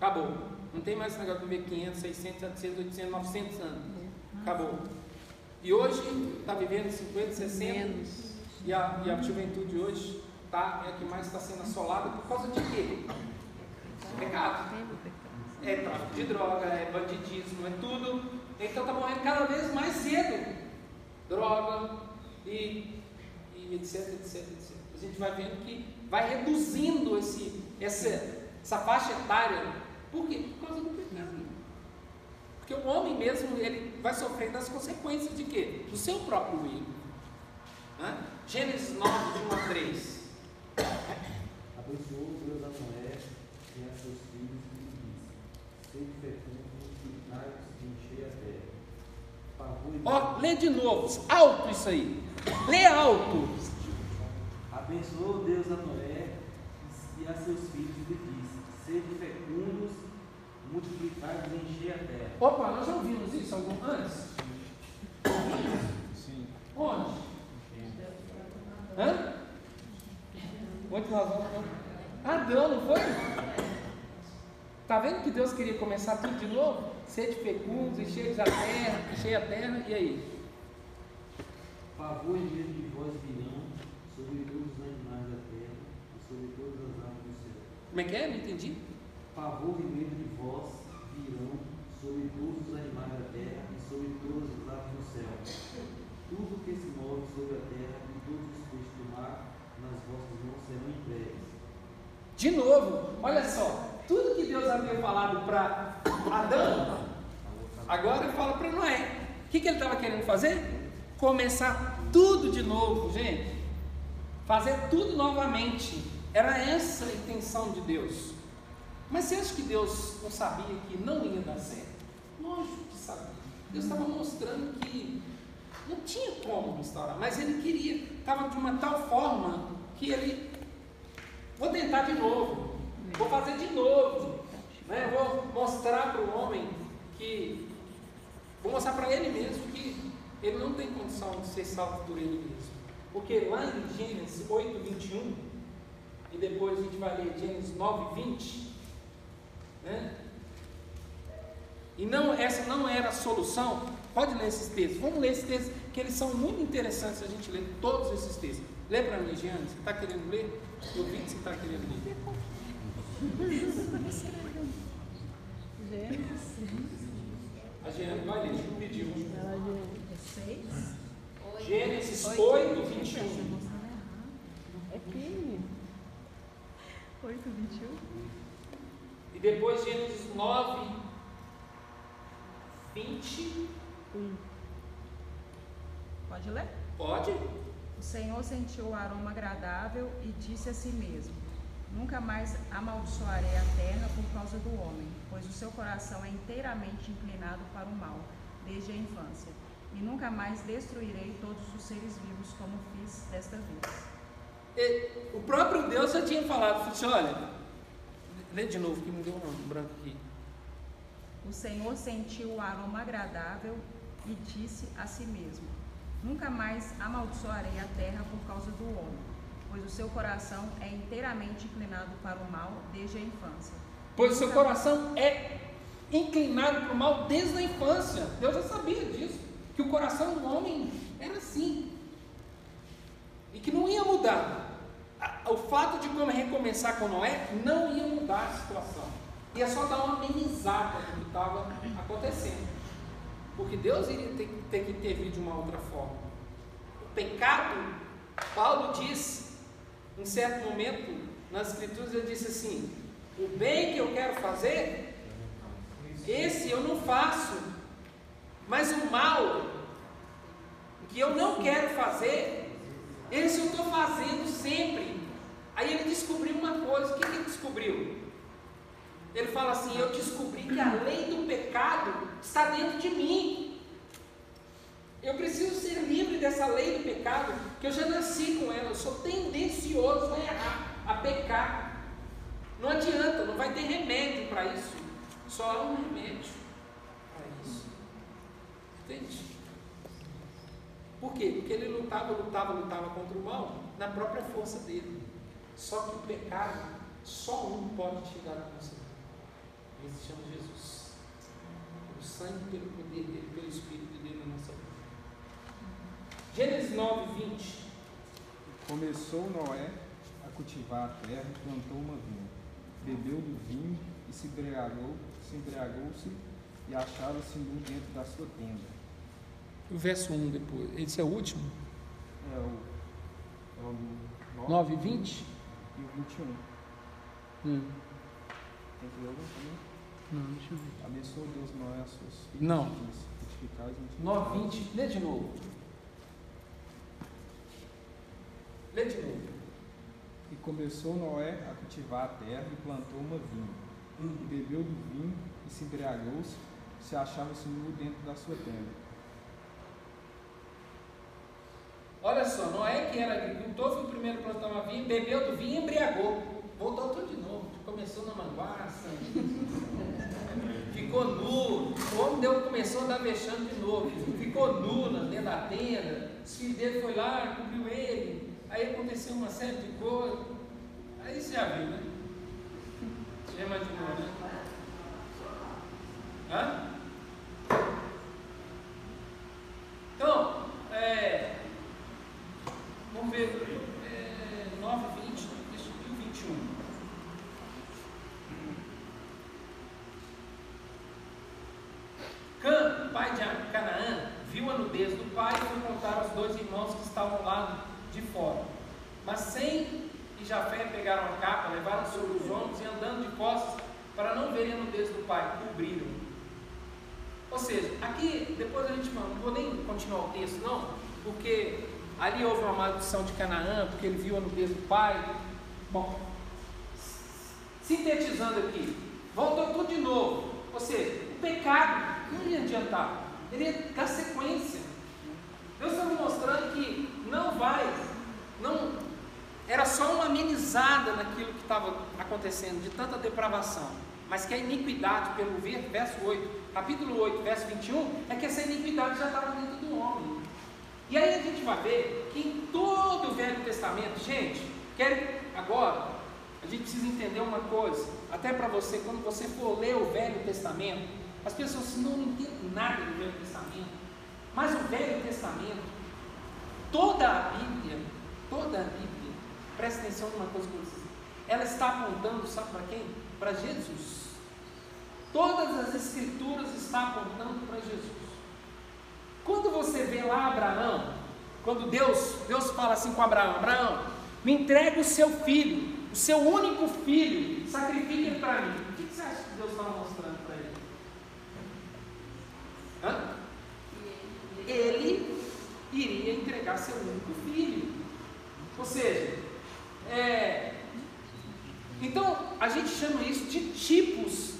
Acabou. Não tem mais esse negócio de viver 500, 600, 700, 800, 900 anos. Acabou. E hoje está vivendo 50, 60. E a, e a juventude hoje tá, é a que mais está sendo assolada por causa de quê? Pecado. É tráfico de droga, é bandidismo, é tudo. Então está morrendo cada vez mais cedo. Droga e, e etc, etc, etc. A gente vai vendo que vai reduzindo esse, essa, essa faixa etária. Por quê? Por causa do pecado. Porque o homem mesmo, ele vai sofrendo as consequências de quê? Do seu próprio erro. Gênesis 9, de 1 a 3. Abençoou Deus a Noé e a seus filhos e disse: Sede fecundos e multiplicai-vos e enchei a terra. Pavor e Ó, lê de novo, alto isso aí. Lê alto. Abençoou Deus a Noé e a seus filhos e lhe disse: Sede fecundos, multiplicai-vos e enchei a terra. Opa, nós já ouvimos isso algum antes? Sim. Onde? Hã? Onde nós vamos? Adão, não foi? Tá vendo que Deus queria começar tudo de novo? Sede fecundos, enchei a terra, enchei a terra, e aí? Pavor e medo de vós virão sobre todos os animais da terra e sobre todas as aves do céu. Como é que é? Não entendi. Pavor e medo de vós virão sobre todos os animais da terra e sobre todas as aves do céu. Tudo que se move sobre a terra e todos os peixes do mar nas vossas mãos serão entregues. De novo, olha só, tudo que Deus havia falado para Adão, agora ele fala para Noé. O que, que ele estava querendo fazer? Começar tudo de novo, gente. Fazer tudo novamente. Era essa a intenção de Deus. Mas você acha que Deus não sabia que não ia dar certo? Lógico que sabia. Deus estava mostrando que não tinha como restaurar, mas ele queria, estava de uma tal forma que ele Vou tentar de novo. Vou fazer de novo. Né? Vou mostrar para o homem que. Vou mostrar para ele mesmo que ele não tem condição de ser salvo por ele mesmo. Porque lá em Gênesis 8, 21, e depois a gente vai ler Gênesis 9, 20, né? E não, essa não era a solução. Pode ler esses textos. Vamos ler esses textos, que eles são muito interessantes a gente ler todos esses textos. Lê para mim, Jean, você está querendo ler? Eu vi que você está querendo ler. A Jean vai ler, pediu. Gênesis 8, 21. É que 8, 21. E depois Gênesis 9, 20. Pode ler? Pode? O Senhor sentiu o aroma agradável e disse a si mesmo: Nunca mais amaldiçoarei a terra por causa do homem, pois o seu coração é inteiramente inclinado para o mal, desde a infância. E nunca mais destruirei todos os seres vivos como fiz desta vez. E o próprio Deus já tinha falado, falou assim, olha, lê de novo que me deu um branco aqui. O Senhor sentiu o aroma agradável e disse a si mesmo: Nunca mais amaldiçoarei a terra por causa do homem, pois o seu coração é inteiramente inclinado para o mal desde a infância. Pois o seu coração é inclinado para o mal desde a infância. Deus já sabia disso, que o coração do homem era assim. E que não ia mudar. O fato de como recomeçar com Noé não ia mudar a situação. Ia só dar uma amenizada no que estava acontecendo. Porque Deus iria ter, que- ter que intervir de uma outra forma. O pecado, Paulo diz, em certo momento nas Escrituras, ele disse assim: O bem que eu quero fazer, esse eu não faço, mas o mal que eu não quero fazer, esse eu estou fazendo sempre. Aí ele descobriu uma coisa: o que que ele descobriu? Ele fala assim: Eu descobri que a lei do pecado está dentro de mim. Eu preciso ser livre dessa lei do pecado, que eu já nasci com ela. Eu sou tendencioso a errar, a pecar. Não adianta, não vai ter remédio para isso. Só há um remédio para isso. Entende? Por quê? Porque ele lutava, lutava, lutava contra o mal na própria força dele. Só que o pecado, só um pode tirar nossa vida. Ele se chama Jesus. O sangue pelo poder dele, pelo Espírito dele na nossa vida. Gênesis 9, 20. Começou Noé a cultivar a terra e plantou uma vinha. Bebeu do vinho e se embriagou, se embriagou-se e achava-se nu dentro da sua tenda. O verso 1 depois. Esse é o último? É o, é o 9 e 20? e o 21. Hum. Tem que ler algum também? Não, deixa eu ver. Abençoou Deus Noé a seus filhos. Não. e disse, Frutificais e 9, 20. Lê de novo. Lê de novo. E começou Noé a cultivar a terra e plantou uma vinha. E bebeu do vinho e se embriagou-se, se achava-se nu dentro da sua tenda. Olha só, Noé, que era agricultor, foi o primeiro a plantar uma vinha, bebeu do vinho e embriagou. Voltou tudo de novo. Começou na manguaça. Ficou nu. O homem deu, começou a dar vexame de novo. Ficou nu dentro da tenda. Os filhos dele foi lá, cobriu ele. Aí aconteceu uma série de coisas. Aí você já viu, né? Já imaginou, né? Hã? Então, é, vamos ver, é, 9, 20, deixa eu ver o 21. Cã, pai de Canaã, viu a nudez do pai e foi contar aos dois irmãos que estavam lá de fora. Mas Sem e Jafé pegaram a capa, levaram sobre os ombros e andando de costas para não verem a nudez do pai, cobriram. Ou seja, aqui, depois a gente não vou nem continuar o texto, não, porque ali houve uma maldição de Canaã, porque ele viu a nudez do pai. Bom, sintetizando aqui, voltou tudo de novo. Ou seja, o pecado não ia adiantar, ele ia dar sequência. Deus estava mostrando que não vai, não, era só uma amenizada naquilo que estava acontecendo, de tanta depravação. Mas que a iniquidade, pelo ver- verso 8, capítulo 8, verso 21, é que essa iniquidade já estava dentro do homem. E aí a gente vai ver que em todo o Velho Testamento, gente, quero agora, a gente precisa entender uma coisa, até para você, quando você for ler o Velho Testamento, as pessoas não entendem nada do Velho Testamento, mas o Velho Testamento, toda a Bíblia, toda a Bíblia, presta atenção numa coisa que eu vou dizer, ela está apontando, sabe para quem? Para Jesus. Todas as escrituras estão apontando para Jesus. Quando você vê lá Abraão, quando Deus, Deus fala assim com Abraão, Abraão, me entrega o seu filho, o seu único filho, sacrifique para mim. O que você acha que Deus estava mostrando para ele? Hã? Ele iria entregar seu único filho. Ou seja, é, Então, a gente chama isso de tipos,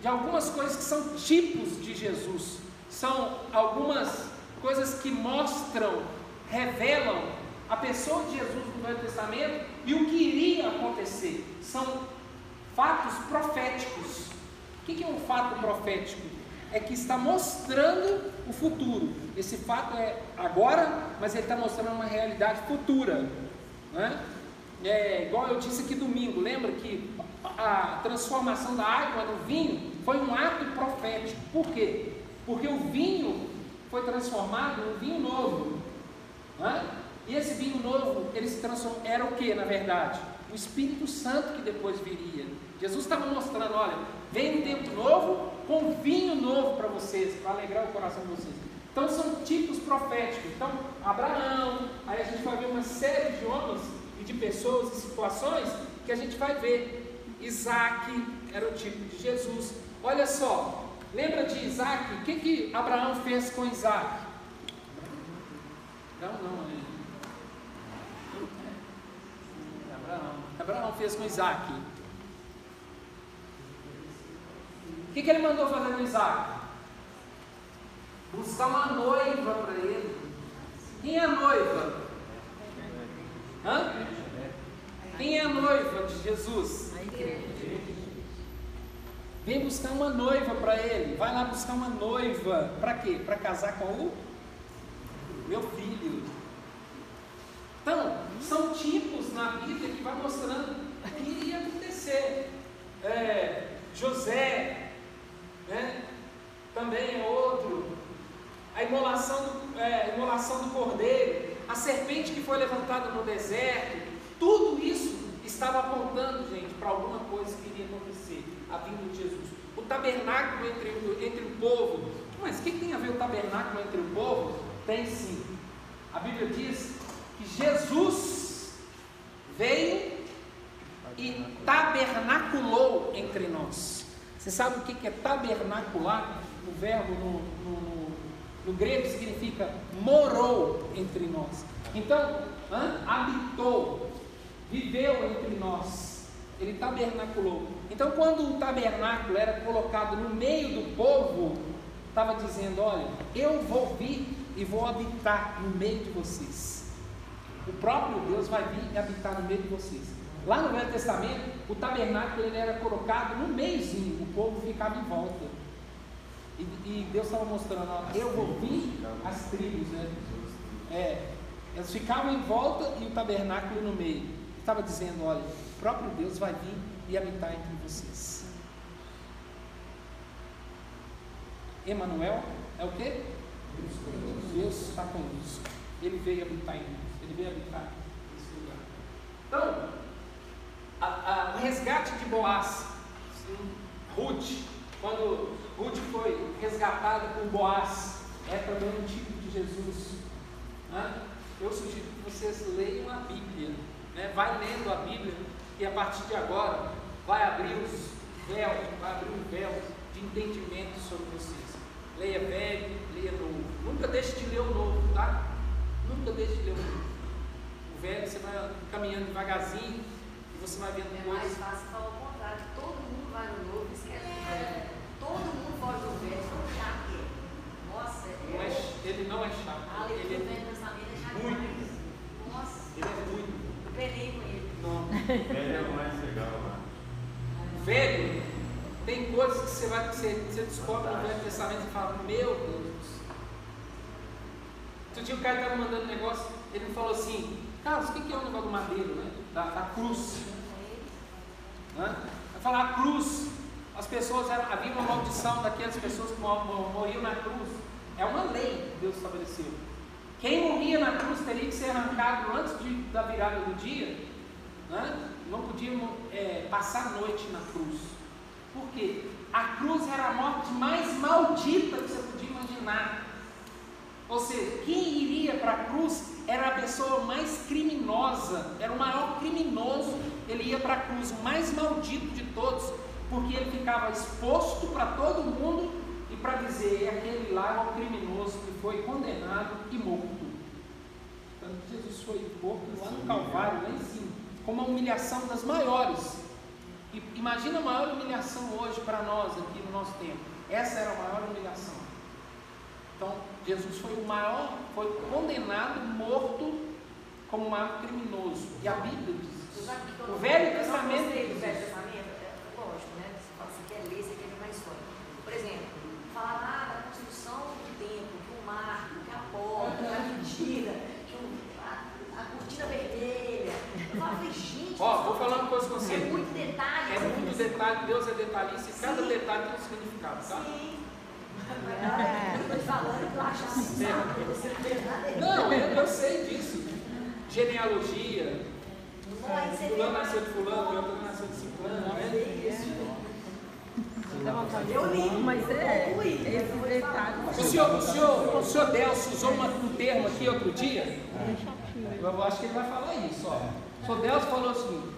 de algumas coisas que são tipos de Jesus. São algumas coisas que mostram, revelam a pessoa de Jesus no Velho Testamento e o que iria acontecer. São fatos proféticos. O que é um fato profético? É que está mostrando o futuro. Esse fato é agora, mas ele está mostrando uma realidade futura. Né? É, igual eu disse aqui domingo, lembra que a transformação da água no vinho foi um ato profético. Por quê? Porque o vinho foi transformado em um vinho novo. Né? E esse vinho novo, ele se transformou, era o que na verdade? O Espírito Santo que depois viria. Jesus estava mostrando, olha, vem um tempo novo com vinho novo para vocês, para alegrar o coração de vocês. Então são tipos proféticos. Então, Abraão, aí a gente vai ver uma série de homens e de pessoas e situações que a gente vai ver. Isaac era o tipo de Jesus. Olha só, lembra de Isaac? O que, que Abraão fez com Isaac? Não, não, é. Abraão. Abraão fez com Isaac. O que, que ele mandou fazer com Isaac? Buscar uma noiva para ele. Quem é a noiva? Hã? Quem é a noiva de Jesus? Vem buscar uma noiva para ele. Vai lá buscar uma noiva. Para quê? Para casar com o meu filho. Então, são tipos na Bíblia que vai mostrando o que iria acontecer. É, José, né? também é outro. A imolação do, é, imolação do cordeiro, a serpente que foi levantada no deserto, tudo isso estava apontando, gente, para alguma coisa que iria acontecer, a vinda de Jesus. O tabernáculo entre, entre o povo. Mas o que tem a ver o tabernáculo entre o povo? Tem sim. A Bíblia diz que Jesus veio e tabernaculou entre nós. Você sabe o que é tabernacular? O verbo no, no, no grego significa morou entre nós. Então, habitou, viveu entre nós. Ele tabernaculou. Então, quando o tabernáculo era colocado no meio do povo, estava dizendo: Olha, eu vou vir e vou habitar no meio de vocês. O próprio Deus vai vir e habitar no meio de vocês. Lá no Velho Testamento, o tabernáculo ele era colocado no meiozinho, o povo ficava em volta. E, e Deus estava mostrando, ó, eu vou vir as tribos, né? É, eles ficavam em volta e o tabernáculo no meio. Estava dizendo, olha, o próprio Deus vai vir e habitar entre vocês. Emanuel é o quê? Deus está conosco. Ele veio habitar em nós. Ele veio habitar nesse lugar. Então, a, a, o resgate de Boaz, Ruth, quando Ruth foi resgatada por Boaz, é também um tipo de Jesus. Né? Eu sugiro que vocês leiam a Bíblia. Né? Vai lendo a Bíblia e a partir de agora vai abrir os véus, vai abrir um véu de entendimento sobre vocês. Leia velho, leia novo. Nunca deixe de ler o novo, tá? Nunca deixe de ler o novo. O velho você vai caminhando devagarzinho e você vai vendo É coisas. mais fácil falar o contrário. Todo mundo vai no novo e esquece do velho. Todo mundo foge do velho, tão chato que é. Nossa, Não é ele não é chato. A leitura do Ele é, Velho Testamento é chato muito. demais. Nossa, ele é muito. eu penei com ele. Ele é mais legal. Velho, tem coisas que você vai você, você descobre no Velho Testamento e fala, meu Deus. Outro dia o cara estava mandando um negócio, ele me falou assim, Carlos, o que é o negócio do madeiro, né? Da, da cruz. Né? Vai falar a cruz. As pessoas havia uma maldição daquelas pessoas que mor- mor- morriam na cruz. É uma lei que Deus estabeleceu. Quem morria na cruz teria que ser arrancado antes de, da virada do dia. Né? Não podia é, passar a noite na cruz. Por quê? A cruz era a morte mais maldita que você podia imaginar. Ou seja, quem iria para a cruz era a pessoa mais criminosa, era o maior criminoso, ele ia para a cruz, o mais maldito de todos, porque ele ficava exposto para todo mundo e para dizer, aquele lá é o criminoso que foi condenado e morto. Então Jesus foi morto lá no Calvário, lá em cima, com uma humilhação das maiores. E imagina a maior humilhação hoje para nós aqui no nosso tempo. Essa era a maior humilhação. Então, Jesus foi o maior, foi condenado, morto como o maior criminoso. E a Bíblia diz quando O Velho Testamento diz Velho. Testamento, é lógico, né? Você fala, você quer ler, você quer ver mais história. Por exemplo, falar lá da construção do templo, que o marco, que a porta, que a medida, que o, a, a cortina vermelha. Eu falei, gente, Ó, vou falar uma coisa com você. é muito detalhe. É muito detalhe, Deus é detalhista e cada Sim. detalhe tem um significado, tá? Sim. Te falando que eu acho assim? Você não eu, eu sei disso. Genealogia, fulano nasceu de fulano, outro nasceu de ciclano, né? Eu li, Mas é, esse eu te falar. detalhe. O senhor, o senhor, o senhor Delcio usou uma- um termo aqui outro dia. Eu acho que ele vai falar isso, ó. Delcio falou assim: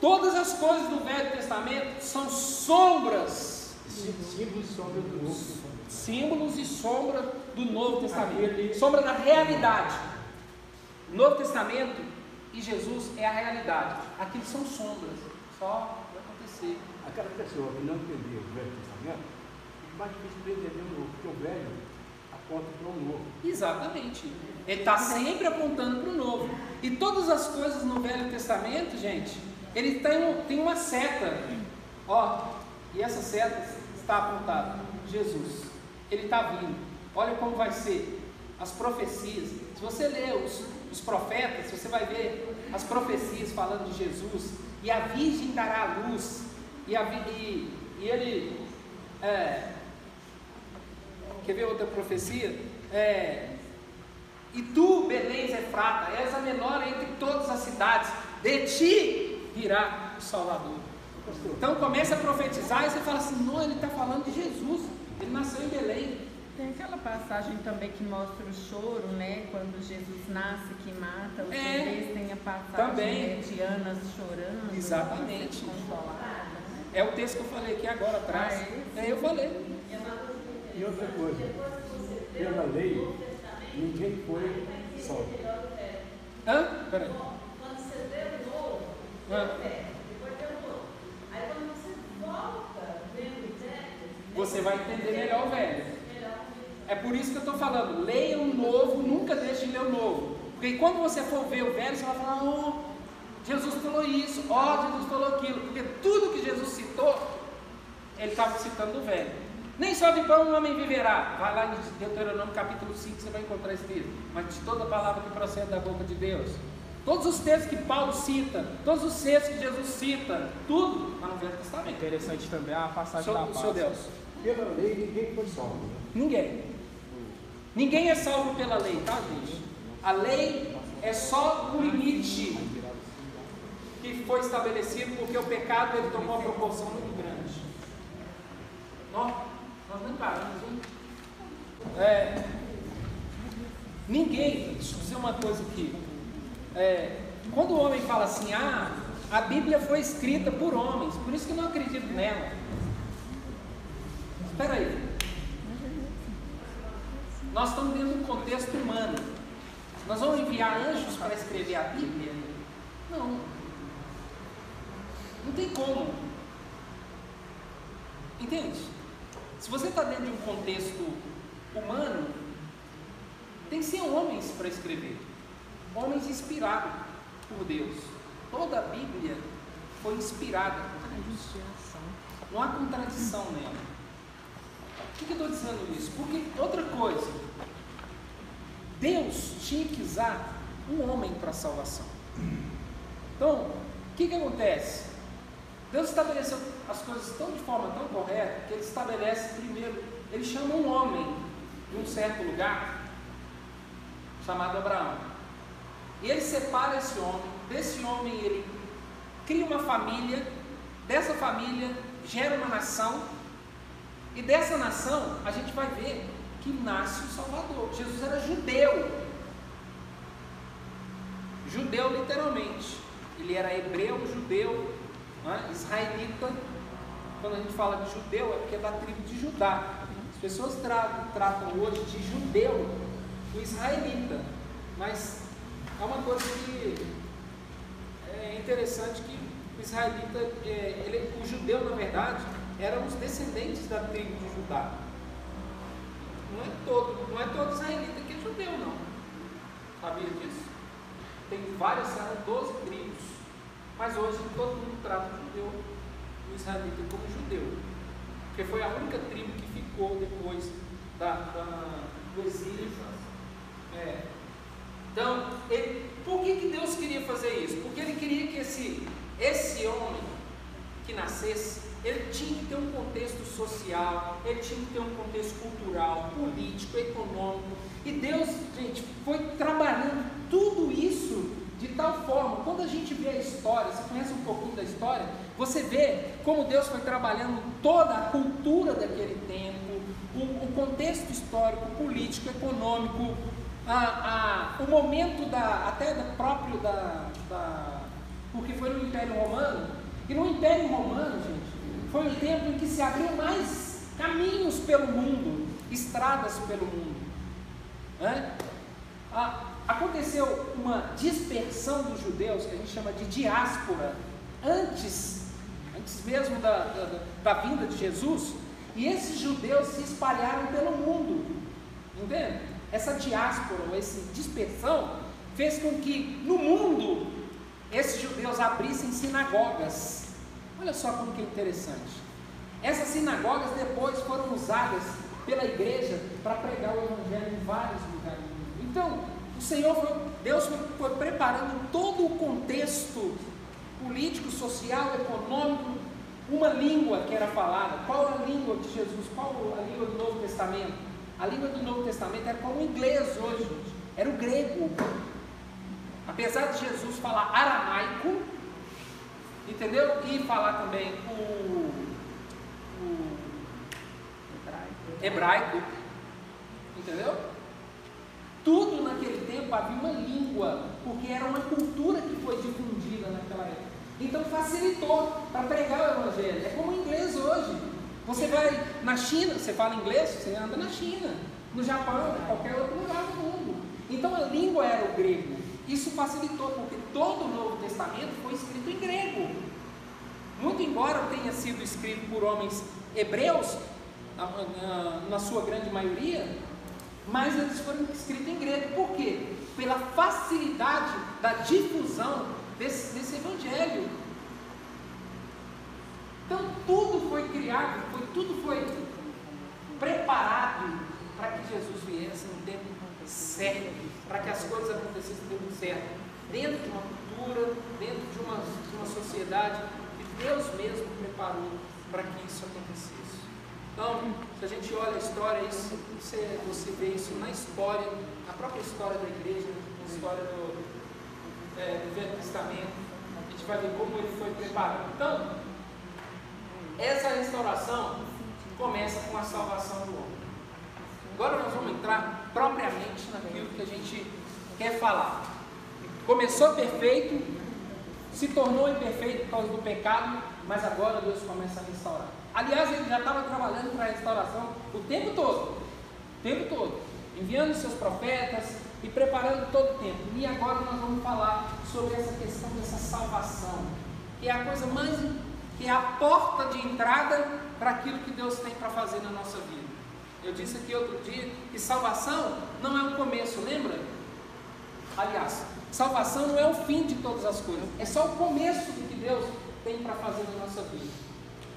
todas as coisas do Velho Testamento são sombras, Símbolo e sombra do novo. símbolos e sombra do Novo Testamento, sombra da realidade. Novo Testamento e Jesus é a realidade. Aquilo são sombras, só vai acontecer. Aquela pessoa que não entendeu o Velho Testamento, é mais difícil para entender o novo, porque o velho aponta para o novo. Exatamente. Ele está sempre apontando para o novo. E todas as coisas no Velho Testamento, gente, ele tem, tem uma seta. Ó, e essa seta está apontada. Jesus. Ele está vindo. Olha como vai ser. As profecias. Se você ler os, os profetas, você vai ver as profecias falando de Jesus. E a virgem dará a luz. E, a, e, e ele. é, Quer ver outra profecia? É, e tu, Belém Efrata, és a menor entre todas as cidades, de ti virá o Salvador. Então começa a profetizar e você fala assim: não, ele está falando de Jesus, ele nasceu em Belém. Tem aquela passagem também que mostra o choro, né? Quando Jesus nasce, que mata os É, bebês, tem a passagem também. né, de Ana chorando. Exatamente. Consolada. É o texto que eu falei aqui agora atrás. Ah, É, eu falei. E outra coisa, pela lei, ninguém foi salvo. Hã? Peraí. Quando você vê o novo, Hã? depois vê o novo. Aí quando você volta vendo o velho, Você vai entender melhor o velho. É por isso que eu estou falando, leia o novo, nunca deixe de ler o novo. Porque quando você for ver o velho, você vai falar, oh, Jesus falou isso, ó, Jesus falou aquilo. Porque tudo que Jesus citou, ele estava citando o velho. Nem só de pão um homem viverá. Vai lá em Deuteronômio capítulo 5, você vai encontrar esse texto. Mas de toda palavra que procede da boca de Deus. Todos os textos que Paulo cita, todos os textos que Jesus cita, tudo está no Velho Testamento. Interessante também a passagem Seu, da seu Páscoa. Deus. Pela lei, ninguém foi salvo. Ninguém. Ninguém é salvo pela lei, tá, gente? A lei é só um limite que foi estabelecido porque o pecado ele tomou uma proporção muito grande. Nós, nós paramos, hein? É, ninguém, deixa eu dizer uma coisa aqui. É, quando o homem fala assim, ah, a Bíblia foi escrita por homens, por isso que eu não acredito nela. Espera aí. Nós estamos dentro de um contexto humano. Nós vamos enviar anjos para escrever a Bíblia? Não. Não tem como. Entende? Se você está dentro de um contexto humano, tem que ser homens para escrever. Homens inspirados por Deus. Toda a Bíblia foi inspirada por Deus. Não há contradição nela. Por que, que eu estou dizendo isso? Porque, outra coisa, Deus tinha que usar um homem para a salvação. Então, o que, que acontece? Deus estabeleceu as coisas tão de forma tão correta que ele estabelece primeiro, ele chama um homem de um certo lugar, chamado Abraão. E ele separa esse homem, desse homem ele cria uma família, dessa família gera uma nação, e dessa nação a gente vai ver que nasce o Salvador. Jesus era judeu. Judeu literalmente. Ele era hebreu, judeu, né? israelita. Quando a gente fala de judeu, é porque é da tribo de Judá. As pessoas tra tratam hoje de judeu o israelita. Mas é uma coisa que é interessante que O israelita, é, ele, o judeu, na verdade, eram os descendentes da tribo de Judá. Não é todo, não é todo israelita que é judeu, não. Sabia disso? Tem várias, eram 12 tribos. Mas hoje todo mundo trata judeu, israelita, como judeu. Porque foi a única tribo que ficou depois da, da do exílio. É. Então, ele, por que, que Deus queria fazer isso? Porque ele queria que esse, esse homem que nascesse, ele tinha que ter um contexto social, ele tinha que ter um contexto cultural, político, econômico. E Deus, gente, foi trabalhando tudo isso de tal forma, quando a gente vê a história, você conhece um pouquinho da história, você vê como Deus foi trabalhando toda a cultura daquele tempo, o, o contexto histórico, político, econômico, a, a, o momento da, até da próprio da, da, porque foi no Império Romano, e no Império Romano, gente, foi um tempo em que se abriu mais caminhos pelo mundo, estradas pelo mundo. Né? A, aconteceu uma dispersão dos judeus, que a gente chama de diáspora, antes, antes mesmo da, da, da vinda de Jesus, e esses judeus se espalharam pelo mundo. Entende? Essa diáspora, ou essa dispersão, fez com que no mundo esses judeus abrissem sinagogas. Olha só como que é interessante. Essas sinagogas depois foram usadas pela igreja para pregar o evangelho em vários lugares do mundo. Então, o Senhor foi, Deus foi, foi preparando todo o contexto político, social, econômico, uma língua que era falada. Qual a língua de Jesus? Qual a língua do Novo Testamento? A língua do Novo Testamento era como o inglês hoje, era o grego. Apesar de Jesus falar aramaico, entendeu? E falar também o, o hebraico, entendeu? Tudo naquele tempo havia uma língua, porque era uma cultura que foi difundida naquela época. Então facilitou para pregar o Evangelho. É como o inglês hoje. Você vai na China, você fala inglês, você anda na China, no Japão, em qualquer outro lugar do mundo. Então a língua era o grego. Isso facilitou, porque todo o Novo Testamento foi escrito em grego. Muito embora tenha sido escrito por homens hebreus, na, sua grande maioria, mas eles foram escritos em grego. Por quê? Pela facilidade da difusão desse, desse evangelho. Então tudo foi criado, foi, tudo foi preparado para que Jesus viesse no tempo certo, para que as coisas acontecessem no tempo certo, dentro de uma cultura, dentro de uma, de uma sociedade que Deus mesmo preparou para que isso acontecesse. Então, se a gente olha a história, isso, você, você vê isso na história, na própria história da igreja, na história do, é, do Velho Testamento, a gente vai ver como ele foi preparado. Então, essa restauração começa com a salvação do homem. Agora nós vamos entrar propriamente naquilo que a gente quer falar. Começou perfeito, se tornou imperfeito por causa do pecado, mas agora Deus começa a restaurar. Aliás, ele já estava trabalhando para a restauração o tempo todo, o tempo todo, enviando seus profetas, e preparando todo o tempo. E agora nós vamos falar sobre essa questão dessa salvação, que é a coisa mais, que é a porta de entrada para aquilo que Deus tem para fazer na nossa vida. Eu disse aqui outro dia que salvação não é o começo, lembra? Aliás, salvação não é o fim de todas as coisas, é só o começo do que Deus tem para fazer na nossa vida.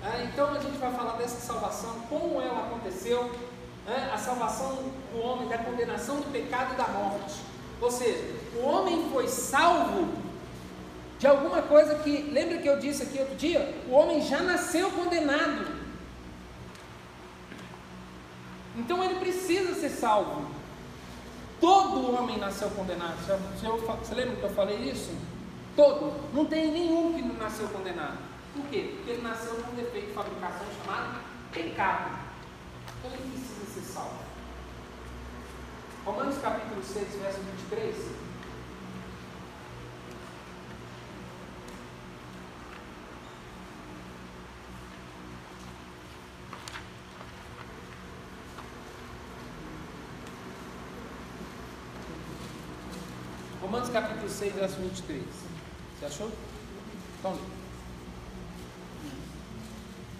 É, então a gente vai falar dessa salvação, como ela aconteceu, né, a salvação do homem da condenação do pecado e da morte. Ou seja, o homem foi salvo de alguma coisa que, lembra que eu disse aqui outro dia? O homem já nasceu condenado. Então ele precisa ser salvo. Todo homem nasceu condenado. Você, você lembra que eu falei isso? Todo. Não tem nenhum que nasceu condenado. Por quê? Porque ele nasceu com um defeito de fabricação chamado pecado. Então ele precisa ser salvo. Romanos capítulo 6, verso 23. Romanos capítulo 6, verso 23. Você achou? Então,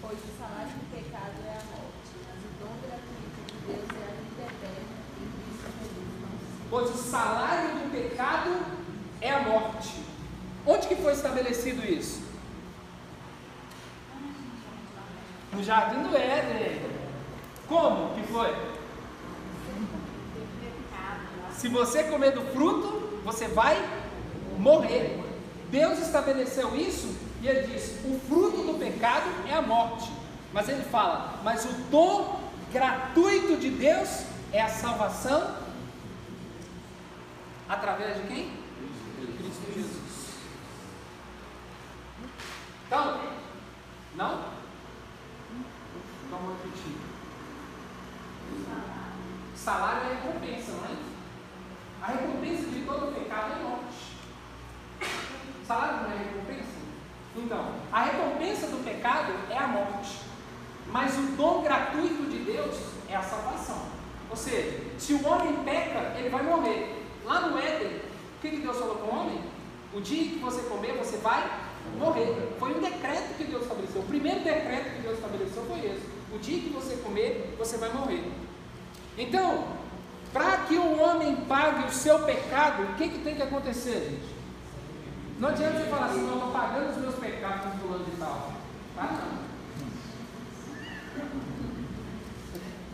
Pois o salário do pecado é a morte, mas o dom gratuito de Deus é a vida eterna em Cristo Jesus nosso Senhor. Pois o salário do pecado é a morte. Onde que foi estabelecido isso? No jardim do Éden. Como que foi? Se você comer do fruto, você vai morrer. Deus estabeleceu isso e ele diz: o fruto do pecado é a morte. Mas ele fala: mas o dom gratuito de Deus é a salvação através de quem? Cristo Jesus. Então, não? Vamos repetir. Salário é recompensa, não é? A recompensa de todo pecado é morte. Salário não é recompensa? Então, a recompensa do pecado é a morte. Mas o dom gratuito de Deus é a salvação. Ou seja, se o homem peca, ele vai morrer. Lá no Éden, o que, Deus falou para o homem? O dia que você comer, você vai morrer. Foi um decreto que Deus estabeleceu. O primeiro decreto que Deus estabeleceu foi esse. O dia que você comer, você vai morrer. Então, para que o homem pague o seu pecado, o que, que tem que acontecer, gente? Não adianta você falar assim, não, estou pagando os meus pecados com fulano de tal. Tá não.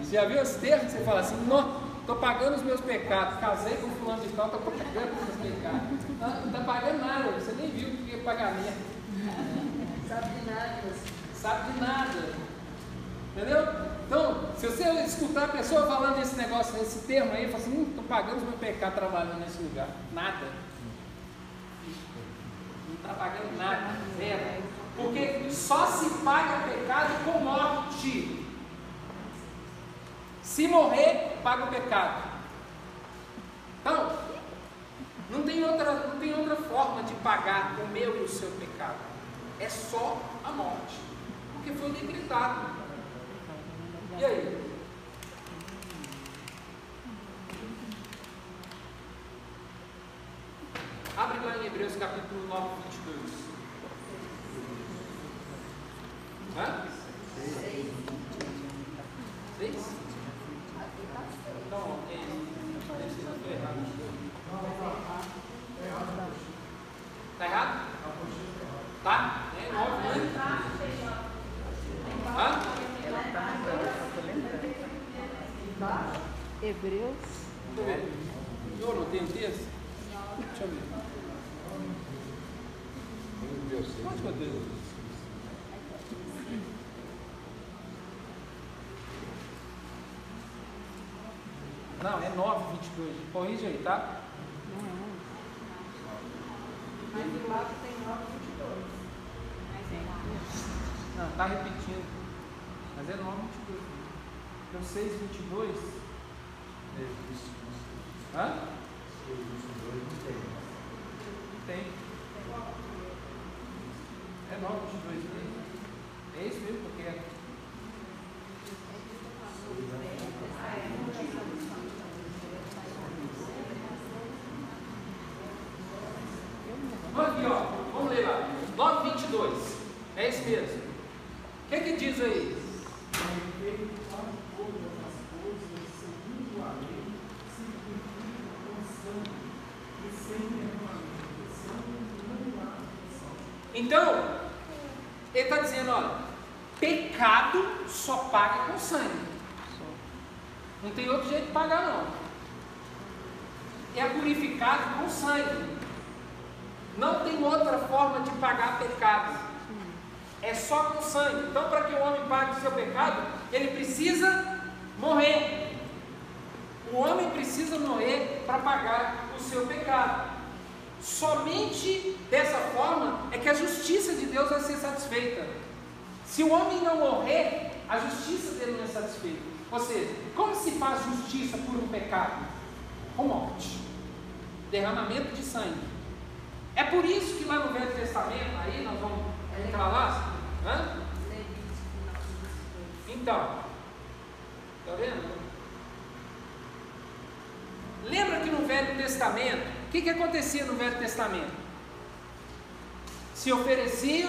Você já viu os termos? Você fala assim, não, estou pagando os meus pecados, casei com fulano de tal, estou pagando os meus pecados. Não está pagando nada, você nem viu o que é pagamento. Sabe de nada. Sabe de nada. Entendeu? Então, se você escutar a pessoa falando esse negócio, esse termo aí, fala assim, estou pagando os meus pecados trabalhando nesse lugar. Nada. Está pagando nada. Zero. Porque só se paga pecado com morte. Se morrer, paga o pecado. Então, não tem outra, não tem outra forma de pagar o meu e o seu pecado. É só a morte. Porque foi decretado. E aí? Abre lá em Hebreus capítulo 9, 22. Hã? Seis? Então, é isso. Estou errado. Está errado? Tá? É 9, né? Hã? Hebreus. Eu não tenho texto? Deixa eu ver. Onde que eu tenho? Não, é 9, 22. Corrige aí, tá? Mas do lado tem 9, 22. Não, tá repetindo. Mas é 9, 22. Então 6, 22. Hã? Tem. É 9, 22 mesmo. É isso mesmo que eu quero. Vamos aqui, ó. Vamos ler lá. 9, 22. É isso mesmo. O que, que diz aí? Então, ele está dizendo, olha, pecado só paga com sangue. Não tem outro jeito de pagar não. É purificado com sangue. Não tem outra forma de pagar pecado. É só com sangue. Então, para que o homem pague o seu pecado, ele precisa morrer. O homem precisa morrer para pagar seu pecado. Somente dessa forma é que a justiça de Deus vai ser satisfeita. Se o homem não morrer, a justiça dele não é satisfeita. Ou seja, como se faz justiça por um pecado? Com morte, derramamento de sangue. É por isso que lá no Velho Testamento, aí nós vamos entrar lá. Hã? Então, está vendo? Lembra que no Velho Testamento, o que, que acontecia no Velho Testamento? Se oferecia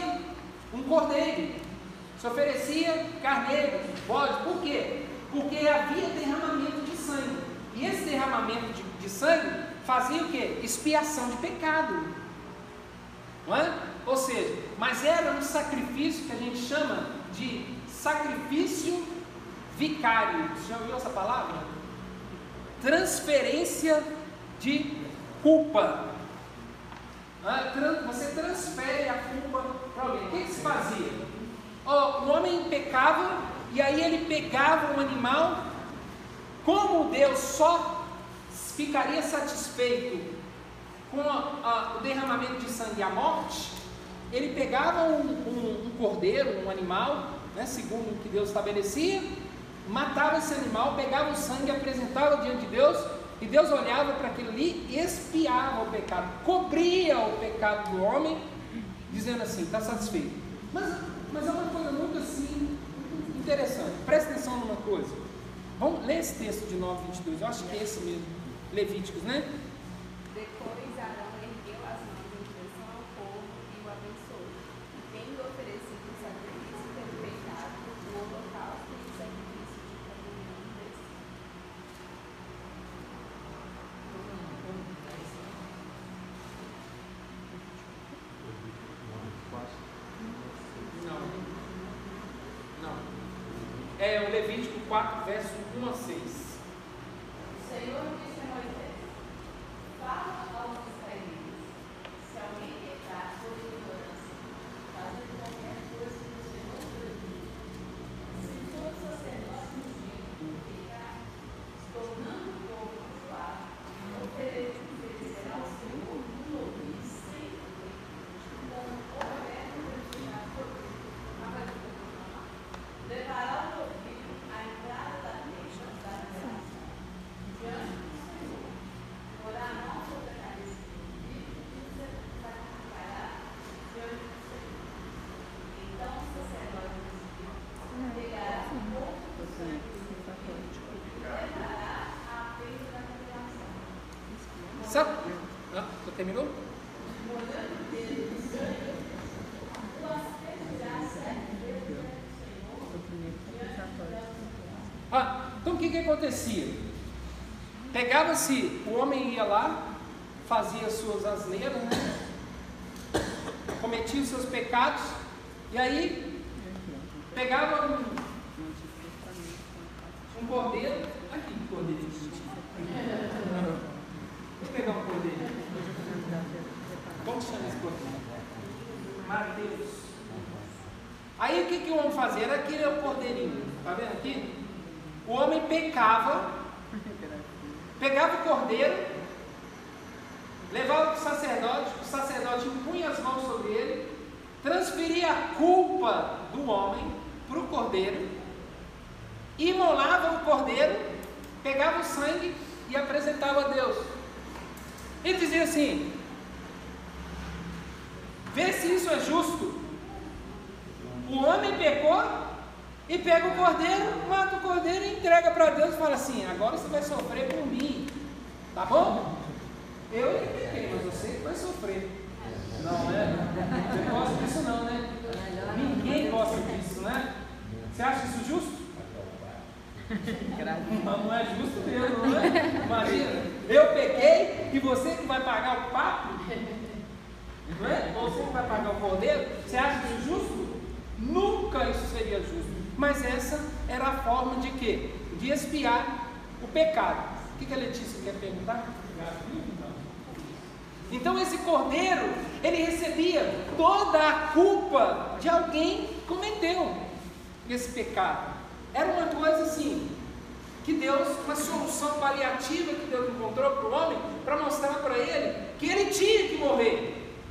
um cordeiro, Se oferecia carneiro, bode, por quê? Porque havia derramamento de sangue. E esse derramamento de, de sangue fazia o quê? Expiação de pecado. Não é? Ou seja, mas era um sacrifício que a gente chama de sacrifício vicário. Você já ouviu essa palavra? Transferência de culpa. Você transfere a culpa para alguém. O que, que se fazia? o homem pecava e aí ele pegava um animal. Como Deus só ficaria satisfeito com a, a, o derramamento de sangue e a morte, ele pegava um, um, um cordeiro, um animal, né, segundo o que Deus estabelecia, matava esse animal, pegava o sangue, apresentava diante de Deus, e Deus olhava para aquilo ali e espiava o pecado, cobria o pecado do homem, dizendo assim: está satisfeito. Mas, mas é uma coisa muito assim, interessante. Presta atenção numa coisa. Vamos ler esse texto de 9, 22. Eu acho que é esse mesmo. Levíticos, né? Depois Arão ergueu as mãos em direção ao povo e o abençoou. E tendo oferecido o sacrifício pelo pecado, o holocausto e o sacrifício de comunhão desse. Não. Não. É o Levítico 4, verso 1 a 6. O Senhor disse a Moisés: Fala aos israelitas: se alguém pecar por ignorância, fazendo qualquer coisa que o Senhor proibiu, se for sacerdote ungido pecar, tornando o povo suave, oferecerá ao Senhor um novilho sem defeito, com oferta original por Levará o novilho à entrada da tenda da revelação, diante do Senhor. Porá a mão sobre a cabeça do novilho e o sacrificará diante do Senhor. Então o sacerdote ungido pegará um pouco do sangue do novilho e levará à tenda da revelação. Sabe? Ah, já terminou? Molhando o dedo do sangue, o aspergirá sete vezes diante do Senhor. Ah, então o que, que acontecia? Pegava-se, o homem ia lá, fazia suas asneiras, né? cometia os seus pecados, e aí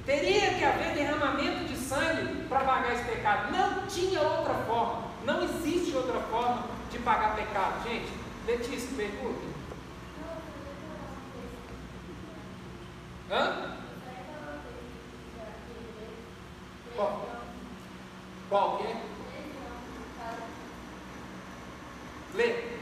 Teria que haver derramamento de sangue para pagar esse pecado. Não tinha outra forma. Não existe outra forma de pagar pecado. Gente, Letícia, pergunta. Hã? Qual? Qual que é? Lê.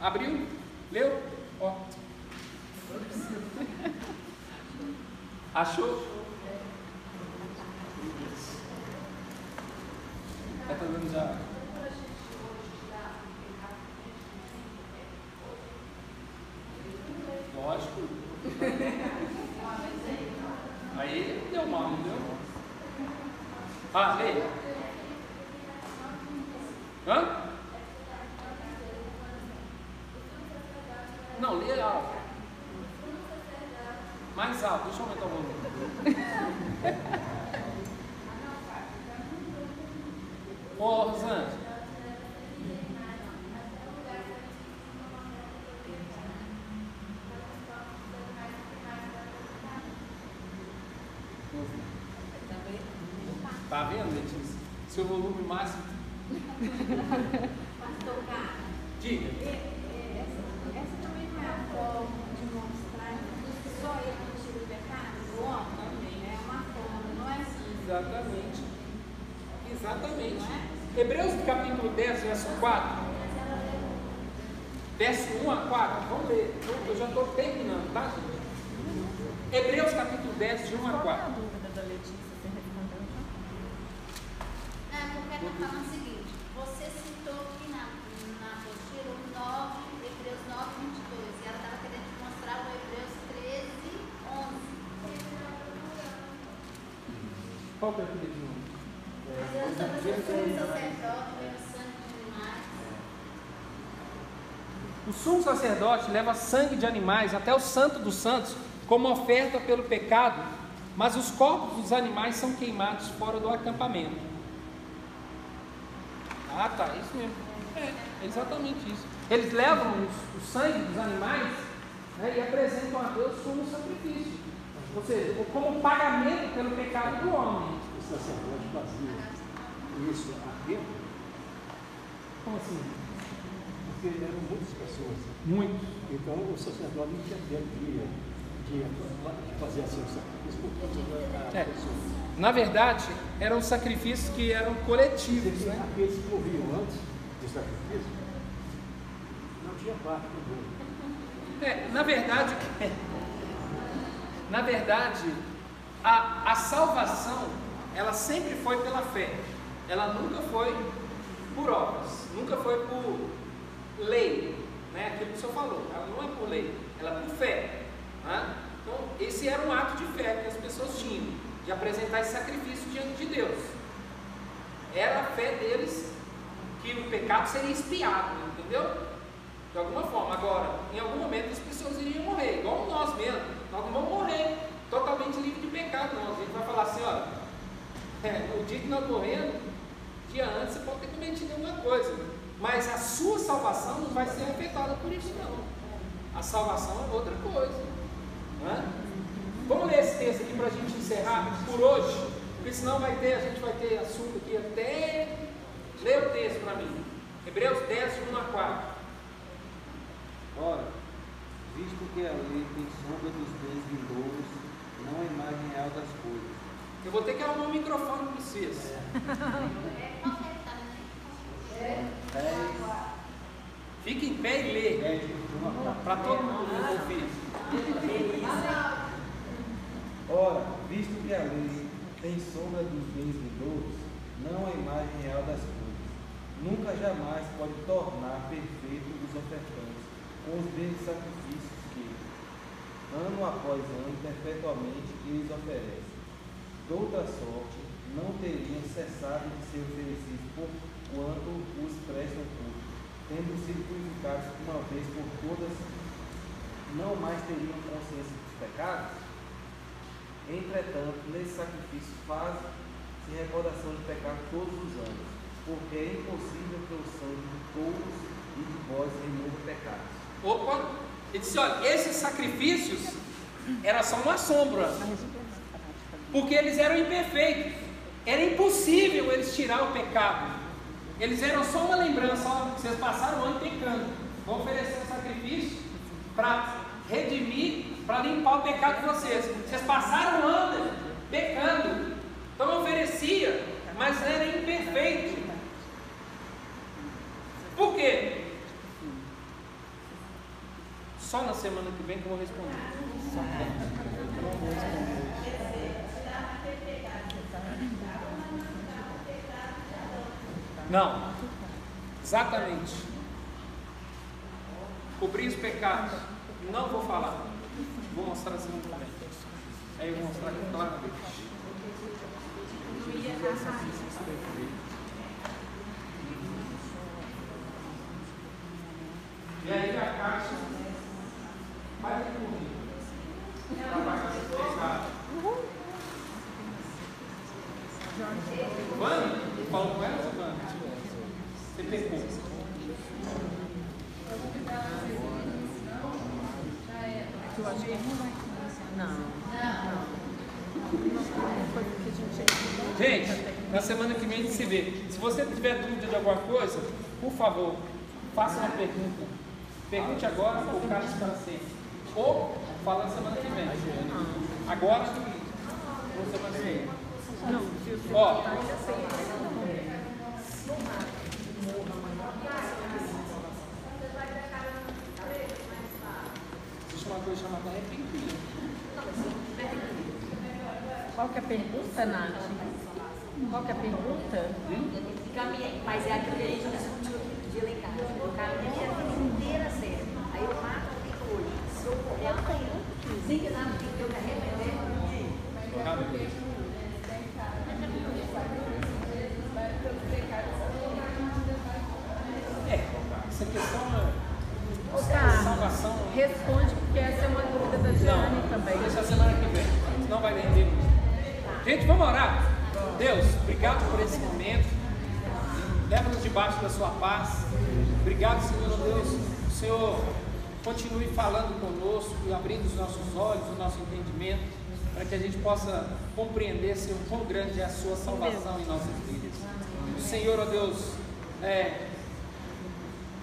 Abriu? Leu? Ó. Achou? Já tá dando já. Lógico. Aí deu mal, não deu? Ah, lê. Hã? Não, lê alto. Mais alto, deixa eu aumentar o volume. Ô, Rosângela. Tá vendo, Letícia? Seu volume máximo. Pastor Carlos, Diga. essa, essa também não é a forma de mostrar que só ele não tira o pecado do homem. É uma forma, não é assim. Exatamente. Exatamente. Hebreus capítulo 10, verso 4. Verso 1 a 4. Vamos ler. Eu, já estou terminando, tá? Hebreus capítulo 10, de 1 a 4. dúvida da Letícia, você respondeu já? É, porque está falando o seguinte, você citou aqui na, na apostila o 9, Hebreus 9, 22, e ela estava querendo te mostrar o Hebreus 13, 11. É aquele de sacerdote, pelo sangue de animais. O sumo sacerdote leva sangue de animais até o santo dos santos como oferta pelo pecado, mas os corpos dos animais são queimados fora do acampamento. Ah, tá, isso mesmo. É, exatamente isso. Eles levam os- o sangue dos animais né, e apresentam a Deus como sacrifício, ou seja, como pagamento pelo pecado do homem. O sacerdote fazia isso a tempo, Como assim? porque eram muitas pessoas. Muitos. Então o sacerdote não tinha tempo de, de, de fazer assim o sacrifício por todas as É. pessoas. Na verdade, eram sacrifícios que eram coletivos, né? aqueles que morriam antes do sacrifício não tinha parte do mundo. É, na verdade, na verdade, a, a salvação, ela sempre foi pela fé. Ela nunca foi por obras, nunca foi por lei, né? Aquilo que o senhor falou, ela não é por lei, ela é por fé. né? Então, esse era um ato de fé que as pessoas tinham, de apresentar esse sacrifício diante de Deus. Era a fé deles que o pecado seria expiado, entendeu? De alguma forma. Agora, em algum momento as pessoas iriam morrer, igual nós mesmo. Nós não vamos morrer totalmente livre de pecado, não. A gente vai falar assim, olha, é, o dia que nós morremos, dia antes você pode ter cometido alguma coisa. Mas a sua salvação não vai ser afetada por isso não. A salvação é outra coisa. né? Vamos ler esse texto aqui para a gente encerrar por hoje, porque senão vai ter, a gente vai ter assunto aqui até. Lê o texto para mim. Hebreus 10, 1 a 4. Ora, visto que a lei tem sombra dos bens vindouros, não a imagem real das coisas. Eu vou ter que arrumar um microfone para vocês. É, é? Fique em pé e lê. Para todo mundo ouvir. Ora, visto que a lei tem sombra dos bens vindouros, não a imagem real das coisas, nunca jamais pode tornar perfeito os ofertantes com os bens que, ano após ano, perpetuamente eles oferecem. De outra sorte, não teriam cessado de ser oferecidos por quanto os prestam culto, tendo sido purificados uma vez por todas, não mais teriam consciência dos pecados? Entretanto, nesse sacrifício faz-se recordação de pecado todos os anos, porque é impossível que o sangue de todos e de vós remova pecados. Opa! Ele disse: olha, esses sacrifícios era só uma sombra, porque eles eram imperfeitos. Era impossível eles tirar o pecado. Eles eram só uma lembrança. Vocês passaram o ano pecando. Vou oferecer um sacrifício para redimir, para limpar o pecado de vocês. Vocês passaram o ano pecando. Então eu oferecia, mas era imperfeito. Por quê? Só na semana que vem que eu vou responder. Não. Exatamente. Cobrir os pecados. Não vou falar. Vou mostrar semana que vem. Aí eu vou mostrar claramente. E aí a caixa na semana que vem a gente se vê. Se você tiver dúvida de alguma coisa, por favor, faça uma pergunta. Pergunte agora ou cale para sempre. Ou fala na semana que vem. Agora, ou semana que vem. Ó, existe uma coisa chamada arrependimento. Qual que é a pergunta, Nath? Qual que é a pergunta? Caminhei, mas é aquilo que a gente discutiu outro dia lá em casa. Eu caminhei a vida inteira certo. Aí eu responde, porque essa é uma dúvida da Não, também. deixa a semana que vem, senão vai render muito. Gente, vamos orar. Deus, obrigado por esse momento. Leva-nos debaixo da sua paz. Obrigado, Senhor Deus. O Senhor continue falando conosco e abrindo os nossos olhos, o nosso entendimento, para que a gente possa compreender, Senhor, quão grande é a sua salvação em nossas vidas. O Senhor, ó Deus, é,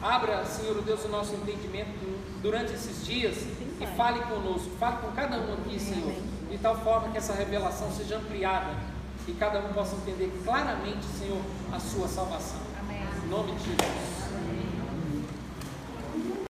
Abra, Senhor Deus, o nosso entendimento durante esses dias e fale conosco, fale com cada um aqui, Senhor, de tal forma que essa revelação seja ampliada e cada um possa entender claramente, Senhor, a sua salvação.